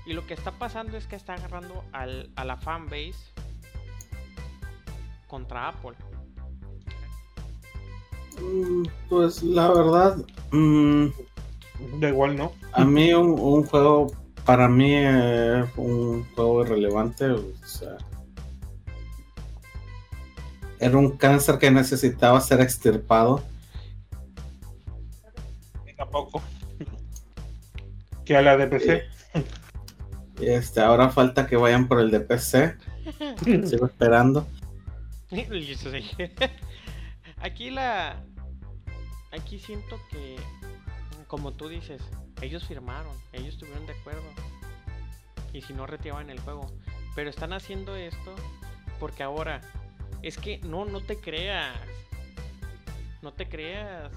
Y lo que está pasando es que está agarrando al, a la fanbase contra Apple. Mm, pues la verdad, mm, da igual, ¿no? A mí un, juego, para mí es un juego irrelevante, o sea, era un cáncer que necesitaba ser extirpado tampoco. Que a la de PC. Este, ahora falta que vayan por el de PC. Sigo esperando. Aquí la. Aquí siento que, como tú dices, ellos firmaron, ellos estuvieron de acuerdo. Y si no, retiraban el juego. Pero están haciendo esto porque ahora. Es que no, no te creas. No te creas.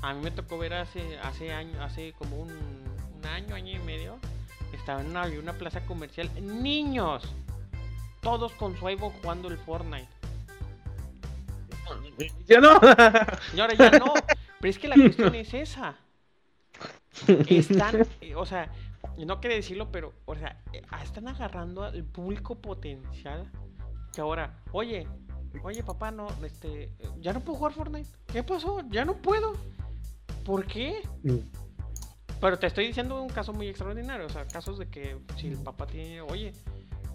A mí me tocó ver hace, hace año, hace como un, año, año y medio, estaba en una, una plaza comercial, niños, todos con su iPhone jugando el Fortnite. Ya no. Y ahora ya no. Pero es que la cuestión es esa. Están, eh, o sea, no quiere decirlo, pero, o sea, eh, están agarrando al público potencial que ahora, oye, oye papá, no, este, ya no puedo jugar Fortnite. ¿Qué pasó? Ya no puedo. ¿Por qué? Mm. Pero te estoy diciendo un caso muy extraordinario, o sea, casos de que si el papá tiene, oye,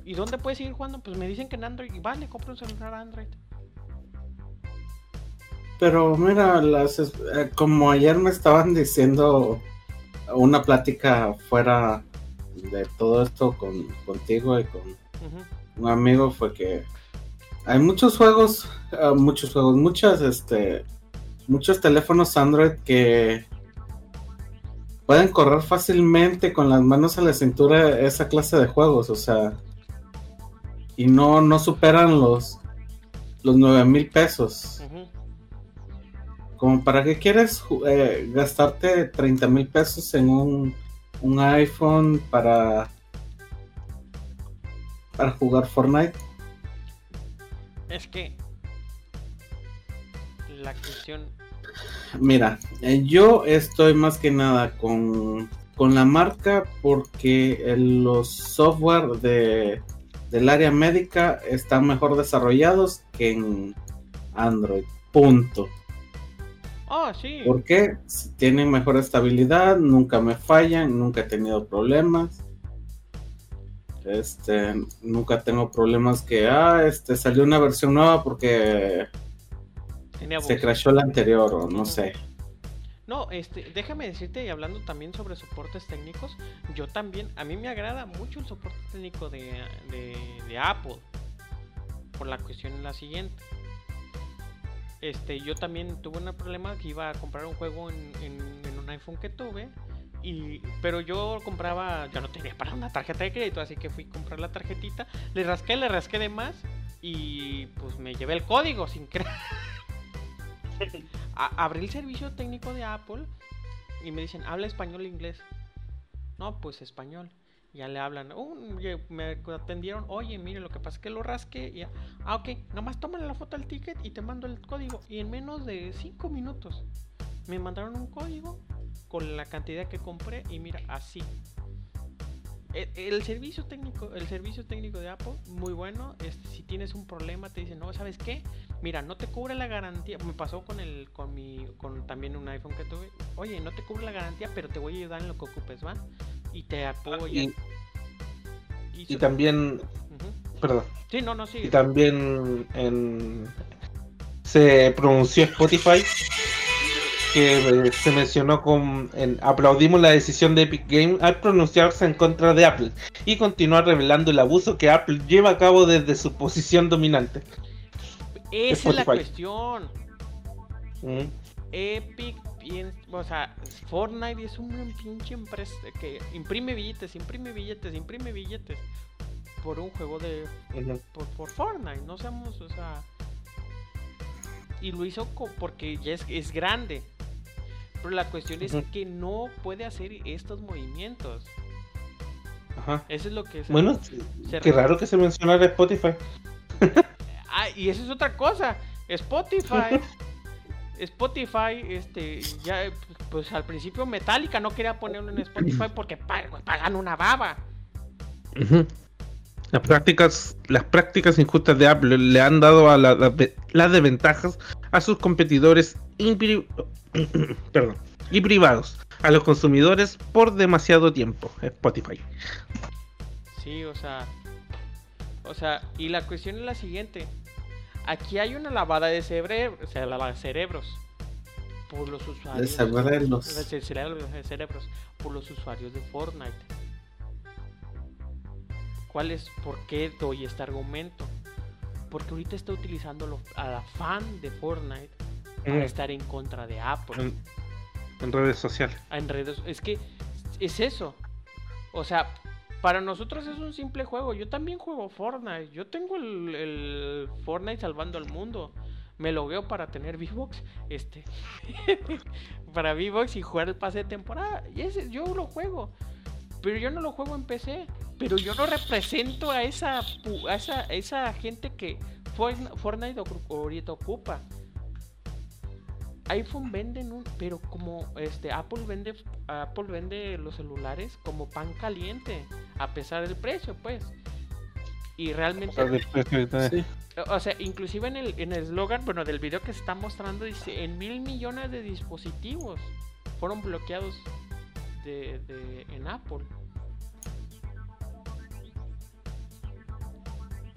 ¿y dónde puedes seguir jugando? Pues me dicen que en Android, y vale, compro un celular Android. Pero mira, las, eh, como ayer me estaban diciendo una plática fuera de todo esto con, contigo y con un amigo fue que hay muchos juegos, eh, muchos juegos, muchas este muchos teléfonos Android que pueden correr fácilmente con las manos a la cintura esa clase de juegos, o sea, y no, no superan los, los 9 mil pesos. Como para qué quieres eh, gastarte 30 mil pesos en un, un iPhone para, para jugar Fortnite. Es que la cuestión. Mira, eh, yo estoy más que nada con, con la marca porque los software de, del área médica están mejor desarrollados que en Android. Punto. Ah, sí. Porque tienen mejor estabilidad, nunca me fallan, nunca he tenido problemas. Este, nunca tengo problemas que, ah, este, salió una versión nueva porque se crashó la anterior o no sé. No, este, déjame decirte, y hablando también sobre soportes técnicos, yo también, a mí me agrada mucho el soporte técnico de, de, Apple. Por la cuestión la siguiente. Este, yo también tuve un problema que iba a comprar un juego en, en, un iPhone que tuve. Y, pero yo compraba, ya no tenía para una tarjeta de crédito, así que fui a comprar la tarjetita. Le rasqué, le rasqué de más. Y pues me llevé el código sin creer. abrí el servicio técnico de Apple y me dicen, habla español e inglés. No, pues español. Ya le hablan, uh, me atendieron, oye, mire, lo que pasa es que lo rasqué. Y, ah, ok, nomás tómale la foto al ticket y te mando el código. Y en menos de 5 minutos me mandaron un código con la cantidad que compré y mira, así. El, servicio técnico, el servicio técnico de Apple, muy bueno. si tienes un problema, te dicen, no, ¿sabes qué? Mira, no te cubre la garantía. Me pasó con el, con mi, con también un iPhone que tuve. Oye, no te cubre la garantía, pero te voy a ayudar en lo que ocupes, ¿va? Y te apoyan. Y, también, perdón. Sí, no, no, sí. Y también en, se pronunció Spotify que se mencionó con aplaudimos la decisión de Epic Games al pronunciarse en contra de Apple y continuar revelando el abuso que Apple lleva a cabo desde su posición dominante. Esa es la cuestión. Mm. Epic, o sea, Fortnite es un pinche empresa que imprime billetes, imprime billetes, imprime billetes por un juego de por, Fortnite, no seamos, o sea, y lo hizo porque ya es, es grande. Pero la cuestión es que no puede hacer estos movimientos. Ajá. Eso es lo que... bueno, qué raro que se mencionara Spotify. ah, y eso es otra cosa. Spotify... Spotify, este, ya, pues al principio Metallica no quería ponerlo en Spotify porque pagan una baba. Las prácticas, las prácticas injustas de Apple le han dado a la, las desventajas a sus competidores perdón, y privados a los consumidores por demasiado tiempo. Spotify. Sí, o sea, o sea, y la cuestión es la siguiente. Aquí hay una lavada de cerebros, o sea, lavada de cerebros por los usuarios. De cerebros. De cerebros por los usuarios de Fortnite. ¿Cuál es? ¿Por qué doy este argumento? Porque ahorita está utilizando a la fan de Fortnite para estar en contra de Apple. En, redes sociales. En redes, es que es eso. O sea, para nosotros es un simple juego. Yo también juego Fortnite. Yo tengo el, Fortnite salvando al mundo. Me logueo para tener V-Box. Este. para V-Box y jugar el pase de temporada. Y ese, yo lo juego. Pero yo no lo juego en PC. Pero yo no represento a esa, a esa, esa gente que Fortnite ahorita ocupa iPhone venden un, pero como este Apple vende Apple vende los celulares como pan caliente a pesar del precio, pues. Y realmente O sea, inclusive en el en el eslogan, bueno, del video que se está mostrando dice en mil millones de dispositivos fueron bloqueados de, de en Apple.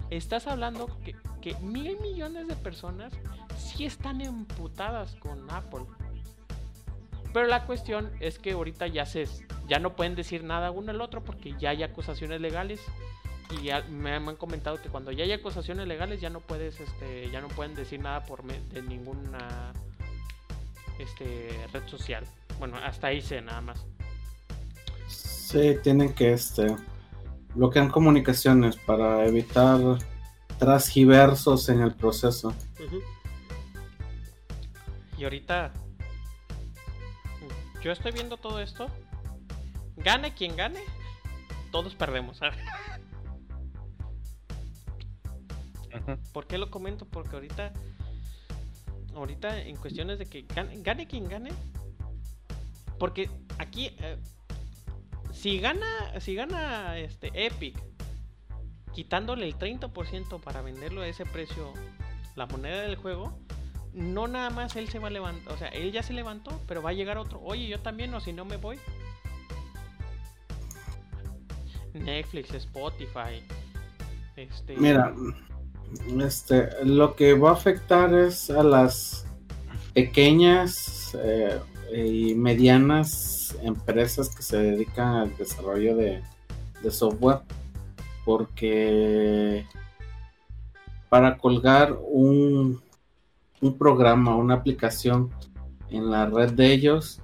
Estás hablando que, que mil millones de personas sí están emputadas con Apple. Pero la cuestión es que ahorita ya se ya no pueden decir nada uno al otro porque ya hay acusaciones legales y ya me, han comentado que cuando ya hay acusaciones legales ya no puedes este ya no pueden decir nada por de ninguna este red social. Bueno, hasta ahí sé nada más. Sí, tienen que este bloquear comunicaciones para evitar transgiversos en el proceso. Y ahorita yo estoy viendo todo esto. Gane quien gane, todos perdemos. ¿Por qué lo comento? Porque ahorita, ahorita en cuestiones de que gane, quien gane, porque aquí, eh, si gana, si gana este Epic, quitándole el 30% para venderlo a ese precio, la moneda del juego, no nada más él se va a levantar, o sea, él ya se levantó, pero va a llegar otro, oye, yo también, o si no me voy. Netflix, Spotify. Este... Mira, este, lo que va a afectar es a las pequeñas eh, y medianas empresas que se dedican al desarrollo de, software, porque para colgar un, un programa, una aplicación en la red de ellos,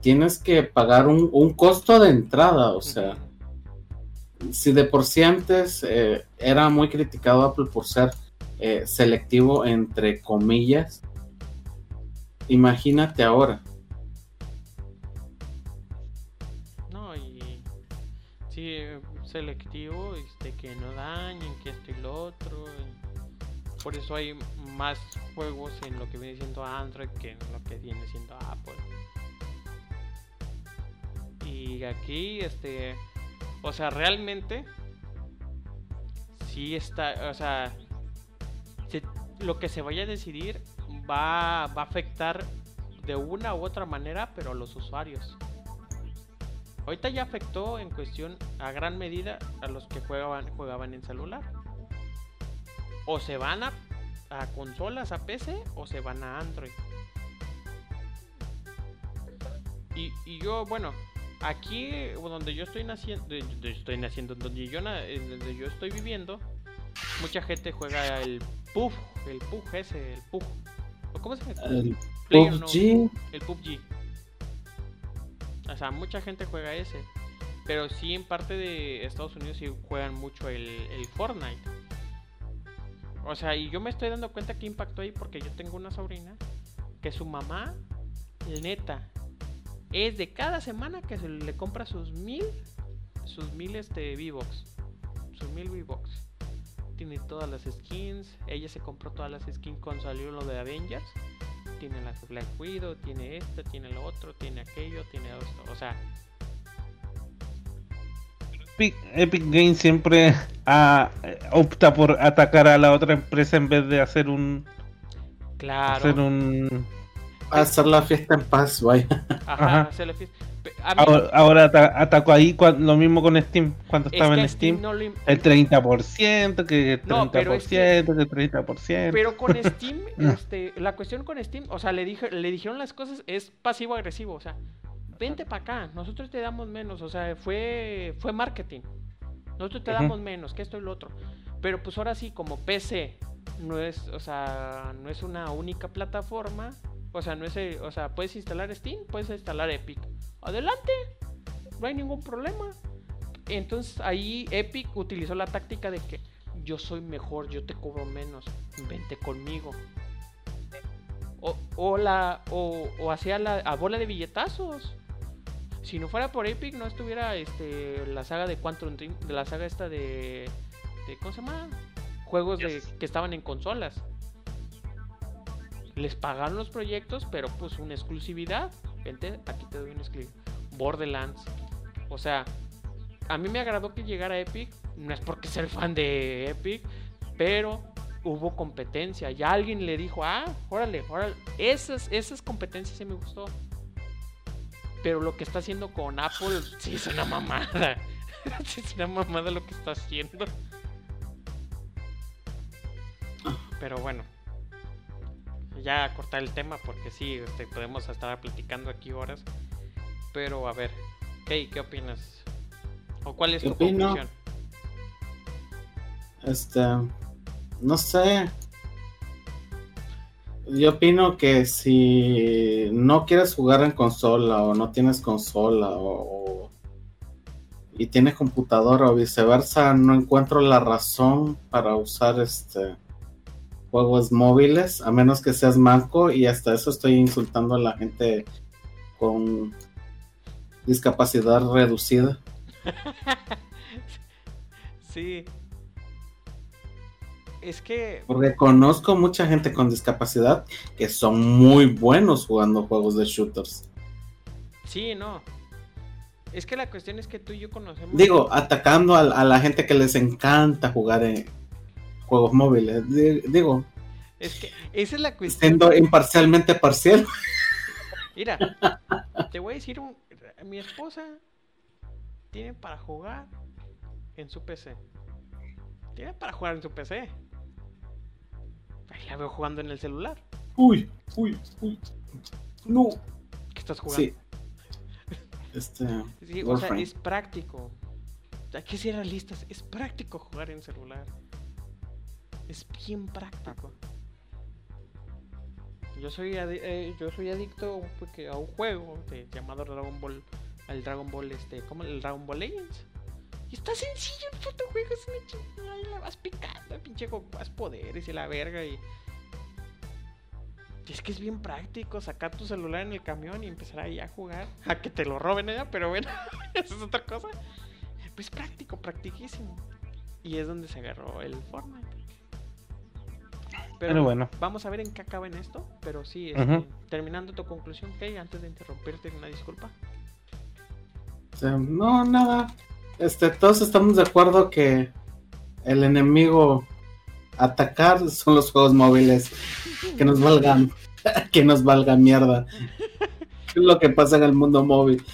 tienes que pagar un, un costo de entrada, o sea, si de por sí antes eh, era muy criticado Apple por ser eh, selectivo entre comillas, imagínate ahora. No, y sí, selectivo, este, que no dañen, que esto y lo otro. Por eso hay más juegos en lo que viene siendo Android que en lo que viene siendo Apple. Y aquí, este, o sea, realmente sí está, o sea, lo que se vaya a decidir va, va, a afectar de una u otra manera, pero a los usuarios. Ahorita ya afectó en cuestión a gran medida a los que jugaban, jugaban en celular. O se van a, a consolas, a PC, o se van a Android. Y, y yo, bueno, aquí donde yo estoy naciendo, estoy naciendo, donde yo, donde yo estoy viviendo, mucha gente juega el PUF, el PUF ese, el PUF. ¿Cómo se llama? El PUBG. el PUBG. O sea, mucha gente juega ese. Pero sí en parte de Estados Unidos sí juegan mucho el, el Fortnite. O sea, y yo me estoy dando cuenta que impactó ahí porque yo tengo una sobrina que su mamá, neta, es de cada semana que se le compra sus mil, sus mil este V-Box, sus mil V-Box. Tiene todas las skins, ella se compró todas las skins cuando salió lo de Avengers. Tiene la Black Widow, tiene esta, tiene lo otro, tiene aquello, tiene esto, o sea. Epic, Games siempre opta por atacar a la otra empresa en vez de hacer un claro. hacer un hacer la fiesta en paz, vaya. Ajá, hacer la fiesta. Ahora, atacó ahí lo mismo con Steam, cuando estaba en Steam, el 30%, que el 30%, que el 30%. Pero con Steam, este, la cuestión con Steam, o sea, le, dije, le dijeron las cosas, es pasivo-agresivo, o sea, vente para acá, nosotros te damos menos, o sea, fue, fue marketing, nosotros te damos menos, que esto y lo otro. Pero pues ahora sí, como PC no es, o sea, no es una única plataforma, o sea, no es, o sea, puedes instalar Steam, puedes instalar Epic. Adelante, no hay ningún problema. Entonces ahí Epic utilizó la táctica de que yo soy mejor, yo te cobro menos, vente conmigo. O, la, o, hacía la a bola de billetazos. Si no fuera por Epic, no estuviera este la saga de Quantum Dream, de la saga esta de, de ¿cómo se llama? Juegos de, que estaban en consolas les pagaron los proyectos, pero pues una exclusividad. Vente, aquí te doy un exclusivo. Borderlands. O sea, a mí me agradó que llegara Epic. No es porque ser fan de Epic, pero hubo competencia. Ya alguien le dijo, ah, órale, órale. Esas, esas competencias sí me gustó. Pero lo que está haciendo con Apple, sí es una mamada. sí es una mamada lo que está haciendo. Pero bueno, ya cortar el tema porque sí, este, podemos estar platicando aquí horas. Pero a ver, ¿qué, qué opinas? ¿O cuál es tu conclusión? Este, no sé. Yo opino que si no quieres jugar en consola o no tienes consola o, y tienes computadora o viceversa, no encuentro la razón para usar este juegos móviles, a menos que seas manco y hasta eso estoy insultando a la gente con discapacidad reducida. sí, es que. Porque conozco mucha gente con discapacidad que son muy buenos jugando juegos de shooters. Sí, no. Es que la cuestión es que tú y yo conocemos. Digo, atacando a, la gente que les encanta jugar en juegos móviles. Digo. Es que esa es la cuestión. Siendo imparcialmente parcial. Mira, te voy a decir un. Mi esposa tiene para jugar en su PC. Tiene para jugar en su PC la veo jugando en el celular. Uy, uy, uy. No. ¿Qué estás jugando? Sí. Este. Sí, o sea, es práctico. Hay que ser realistas. Es práctico jugar en celular. Es bien práctico. Yo soy, eh, yo soy adicto a un juego llamado Dragon Ball. El Dragon Ball, este. ¿Cómo? El Dragon Ball Legends. Y está sencillo el puto juego, es una chingada. Y la vas picando, pinche Goku, poderes y la verga. Y... es que es bien práctico sacar tu celular en el camión y empezar ahí a jugar. A que te lo roben ella, pero bueno, eso es otra cosa. Pues práctico, practiquísimo. Y es donde se agarró el Fortnite. Pero, bueno. Vamos a ver en qué acaba en esto. Pero sí, este, terminando tu conclusión, Kay, antes de interrumpirte, una disculpa. no, nada este, todos estamos de acuerdo que el enemigo atacar son los juegos móviles. Que nos valgan, que nos valga mierda. es lo que pasa en el mundo móvil?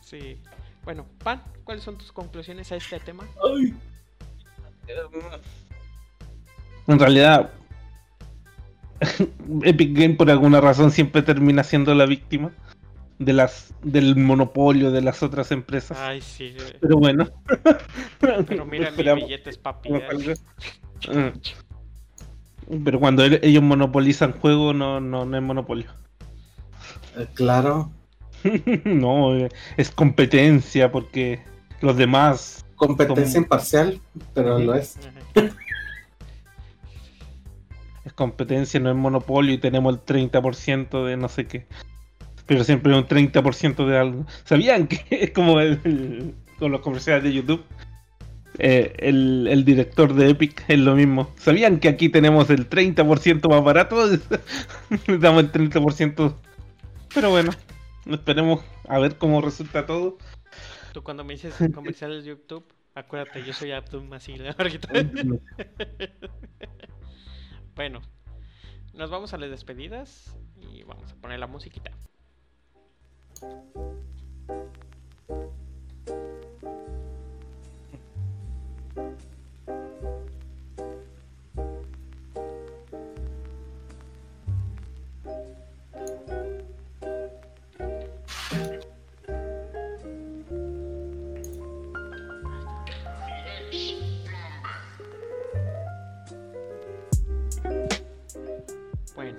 Sí. Bueno, Pan, ¿cuáles son tus conclusiones a este tema? En realidad, Epic Game por alguna razón siempre termina siendo la víctima de las del monopolio de las otras empresas. Ay, sí. Pero bueno. Pero mira mis billetes, papi. Ah. Pero cuando ellos monopolizan juego, no, no, no es monopolio. Eh, claro. no, eh, es competencia porque los demás. Competencia imparcial, pero lo es. es competencia, no es monopolio y tenemos el 30% de no sé qué pero siempre un 30% de algo. ¿Sabían que es como con los comerciales de YouTube? Eh, el, director de Epic es lo mismo. ¿Sabían que aquí tenemos el 30% más barato? Le damos el 30%. Pero bueno, esperemos a ver cómo resulta todo. Tú cuando me dices comerciales de YouTube, acuérdate, yo soy Abdul Masil. bueno, nos vamos a las despedidas y vamos a poner la musiquita. Bueno,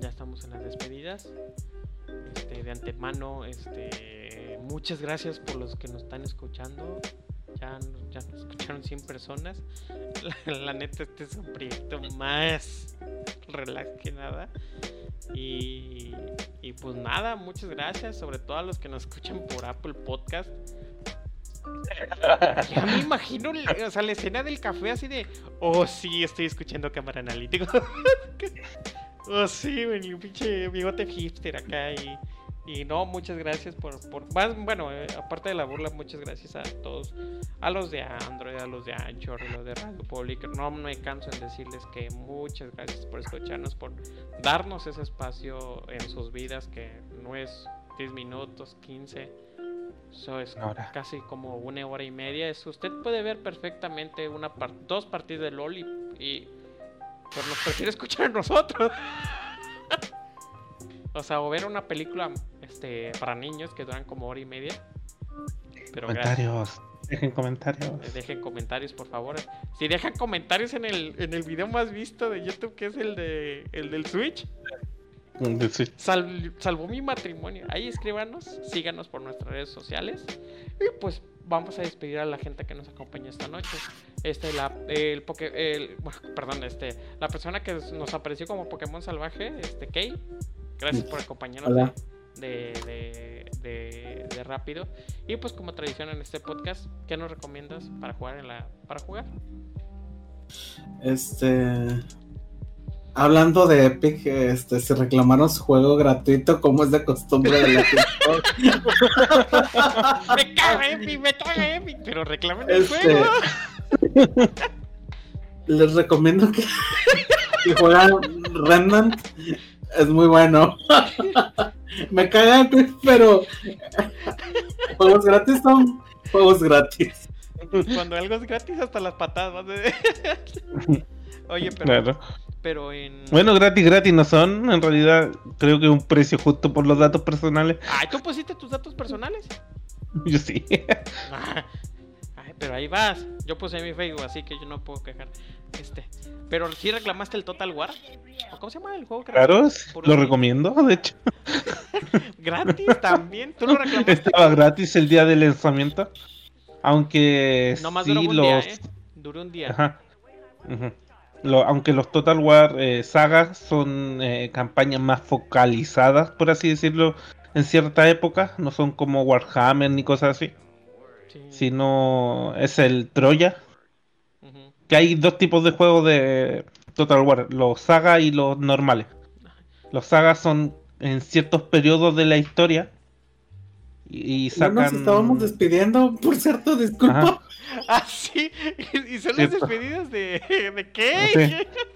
ya estamos en las despedidas. Este, de antemano, este, muchas gracias por los que nos están escuchando. Ya, nos escucharon 100 personas. La, neta, este es un proyecto más relax que nada. Y, y pues nada, muchas gracias, sobre todo a los que nos escuchan por Apple Podcast. Ya me imagino o sea, la escena del café así de, oh sí, estoy escuchando cámara analítico. Oh, sí, un pinche bigote hipster acá y, y no, muchas gracias por, por más, bueno, eh, aparte de la burla, muchas gracias a todos, a los de Android, a los de Anchor, a los de Radio Public. No me canso en decirles que muchas gracias por escucharnos, por darnos ese espacio en sus vidas que no es 10 minutos, 15. Eso es casi como una hora y media. Es, usted puede ver perfectamente una dos partidas de LOL y pero nos prefiere escuchar a nosotros. o sea, o ver una película este, para niños que duran como hora y media. Pero comentarios. Dejen comentarios. Eh, Dejen comentarios, por favor. Si dejan comentarios en el, en el video más visto de YouTube, que es el de el del Switch, De Switch. sal- salvó mi matrimonio. Ahí escríbanos, síganos por nuestras redes sociales. Y pues vamos a despedir a la gente que nos acompaña esta noche. Este, la, el, poke- el- perdón, este, la persona que nos apareció como Pokémon salvaje, este, Kay. Gracias por acompañarnos de, de, de, de rápido. Y pues como tradición en este podcast, ¿qué nos recomiendas para jugar en la, para jugar? Este. Hablando de Epic, este, se reclamaron su juego gratuito, como es de costumbre de la. Me caga Epic, me caga Epic, pero reclamen el Este, juego. Les recomiendo que, que juegan Remnant. Es muy bueno. Me caga Epic, pero juegos gratis son juegos gratis. Cuando algo es gratis, hasta las patadas. Oye, pero, Claro. pero en. Bueno, gratis, gratis no son. En realidad, creo que un precio justo por los datos personales. Ay, ¿tú pusiste tus datos personales? Yo sí. Ah, pero ahí vas. Yo puse mi Facebook, así que yo no puedo quejar. Este. Pero sí reclamaste el Total War. ¿O ¿Cómo se llama el juego? Claro, Por lo recomiendo, de hecho. Gratis también. ¿Tú lo reclamaste? Estaba gratis el día del lanzamiento. Aunque Nomás sí duró un los. día, ¿eh? Duró un día. Ajá. Lo- aunque los Total War eh, sagas son eh, campañas más focalizadas, por así decirlo, en cierta época, no son como Warhammer ni cosas así, Sí. sino es el Troya, que hay dos tipos de juegos de Total War, los sagas y los normales. Los sagas son en ciertos periodos de la historia y, sacan... nos estábamos despidiendo, por cierto, disculpa. Ajá. Ah, sí. Y son las despedidas de. ¿De qué? Sí,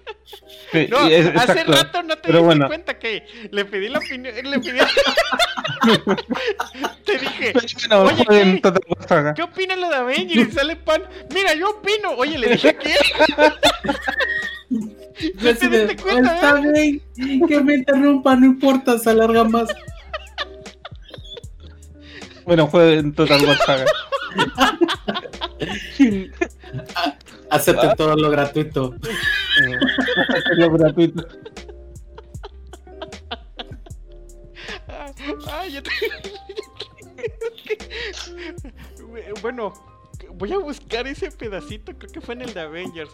No, es- hace exacto. rato no te Pero diste bueno. cuenta que le pedí la opinión. Le pedí. te dije, Bueno, Oye, ¿qué? Total Saga. ¿qué opinas lo de Avengers? Y sale pan. Mira, yo opino. Oye, le dije que. Así de, diste cuenta, "Ah, está bien, que me interrumpa, no importa, se alarga más. Bueno, jueguen Total War Saga. Acepten todo lo gratuito. Hacerlo gratuito. Ah, ya te- bueno, voy a buscar ese pedacito. Creo que fue en el de Avengers.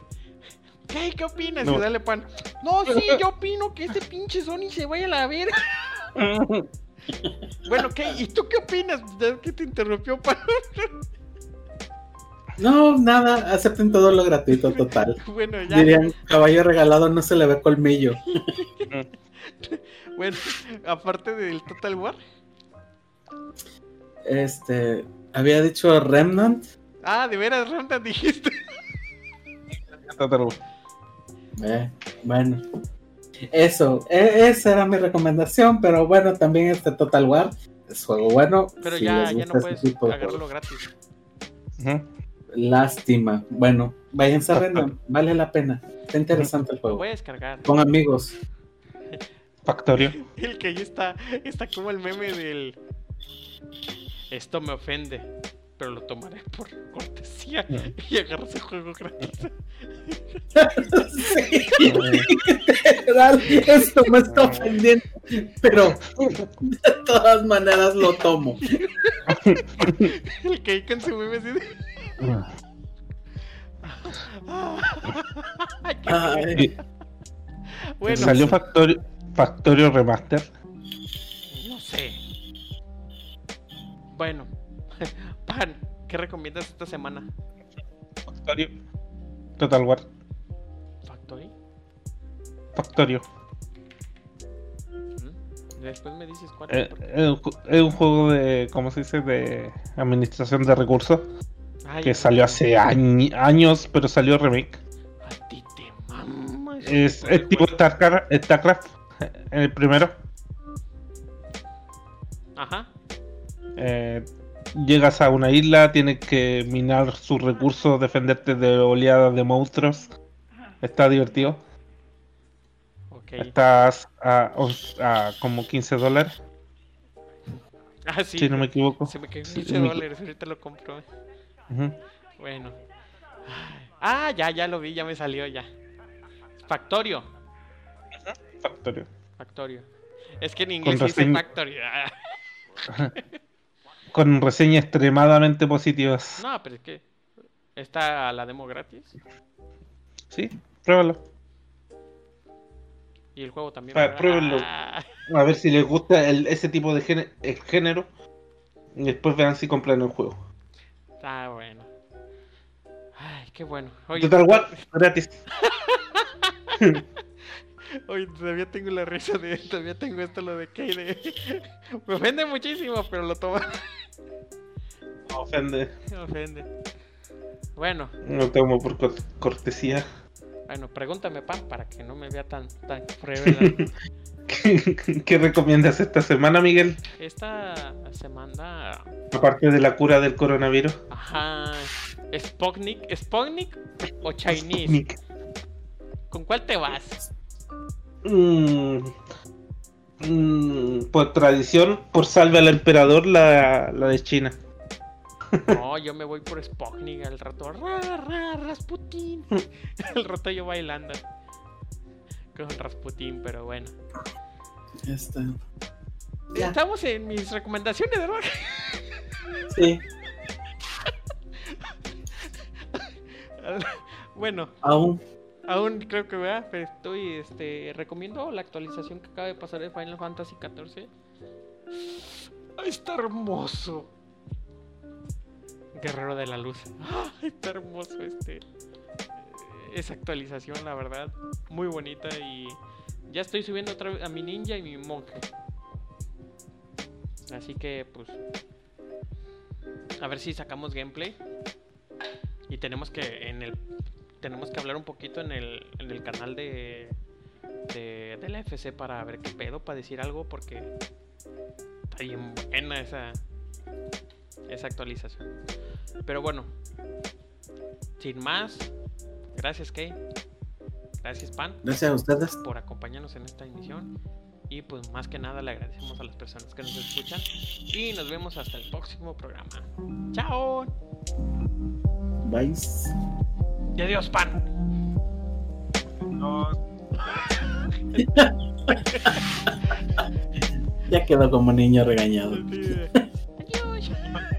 ¿Qué, ¿Qué opinas? No. Y dale pan. No, sí, yo opino que este pinche Sony se vaya a la verga. Bueno, ¿qué? ¿Y tú qué opinas? Que te interrumpió pan. No, nada, acepten todo lo gratuito, total. Bueno, ya. Dirían, caballo regalado no se le ve colmillo. Bueno, aparte del Total War. Este, había dicho Remnant. Ah, de veras, Ramda, dijiste. Total War. Eh, bueno, eso, e- esa era mi recomendación, pero bueno, también este Total War es juego bueno. Pero si ya, ya no puedes juegos. gratis. Ujú. Lástima. Bueno, váyanse a vale la pena. Está interesante el Lo juego. voy a descargar. Con amigos. Factorio. El que ahí está, está como el meme del. Esto me ofende, pero lo tomaré por cortesía Mm. y agarras el juego gratis. Sí, literal, esto me está ofendiendo, pero de todas maneras lo tomo. El que ahí con su meme de. Ay, bueno, Salió Factorio, Factorio Remaster. no sé. Bueno, Pan, ¿qué recomiendas esta semana? Factorio. Total War. ¿Factory? Factorio. Después me dices cuál. Eh, es un juego de, ¿cómo se dice? De administración de recursos. Ay, Que salió hace años, pero salió remake. A ti te mama Es, es tipo juego. Starcraft, Starcraft, eh, el primero. Ajá. Eh, llegas a una isla, tienes que minar sus recursos, defenderte de oleadas de monstruos. Está divertido. Ok. Estás a, a como 15 dólares, Ah, sí. si no me equivoco. Se me quedó Sí, 15 mi- dólares, ahorita lo compro. Bueno. Ah, ya, ya lo vi, ya me salió ya. Factorio. Factorio. Factorio. Es que en inglés Con dice reseña- Factory. Ah. Con reseñas extremadamente positivas. No, pero es que está la demo gratis. Sí, pruébalo. Y el juego también. Ah, pruébenlo. A ver si les gusta el- ese tipo de géne- el género. Y después vean si compran el juego. Está bueno. Ay, qué bueno. Oye, Total War, gratis. oye, todavía tengo la risa de todavía tengo esto lo de Kay de me ofende muchísimo, pero lo tomo. No ofende. me ofende. Bueno, No tomo por cor- cortesía. bueno, pregúntame, Pam, para que no me vea tan tan frevela. ¿Qué recomiendas esta semana, Miguel? Esta semana Aparte de la cura del coronavirus. Ajá. Sputnik, Sputnik o Chinese. Nick. ¿Con cuál te vas? Mm, mm, por tradición, por salve al emperador, la, la de China. No, yo me voy por Sputnik al rato. Ra, ra, Rasputin. El rato yo bailando. Con Rasputin, pero bueno. Ya. Estamos en mis recomendaciones, ¿verdad? sí, bueno, aún. aún creo que vea, pero estoy este recomiendo la actualización que acaba de pasar de Final Fantasy XIV. Ay, está hermoso. Guerrero de la Luz. Ay, está hermoso este esa actualización, la verdad, muy bonita y ya estoy subiendo otra vez a mi ninja y mi monje. Así que pues a ver si sacamos gameplay y tenemos que en el tenemos que hablar un poquito en el, en el canal de, de de la FC para ver qué pedo, para decir algo porque está bien buena esa esa actualización. Pero bueno, sin más, gracias Kay, gracias Pan Gracias a ustedes. por acompañarnos en esta emisión. Y pues más que nada le agradecemos a las personas que nos escuchan. Y nos vemos hasta el próximo programa. ¡Chao! Bye. Y adiós, pan. Ya quedó como niño regañado. Sí.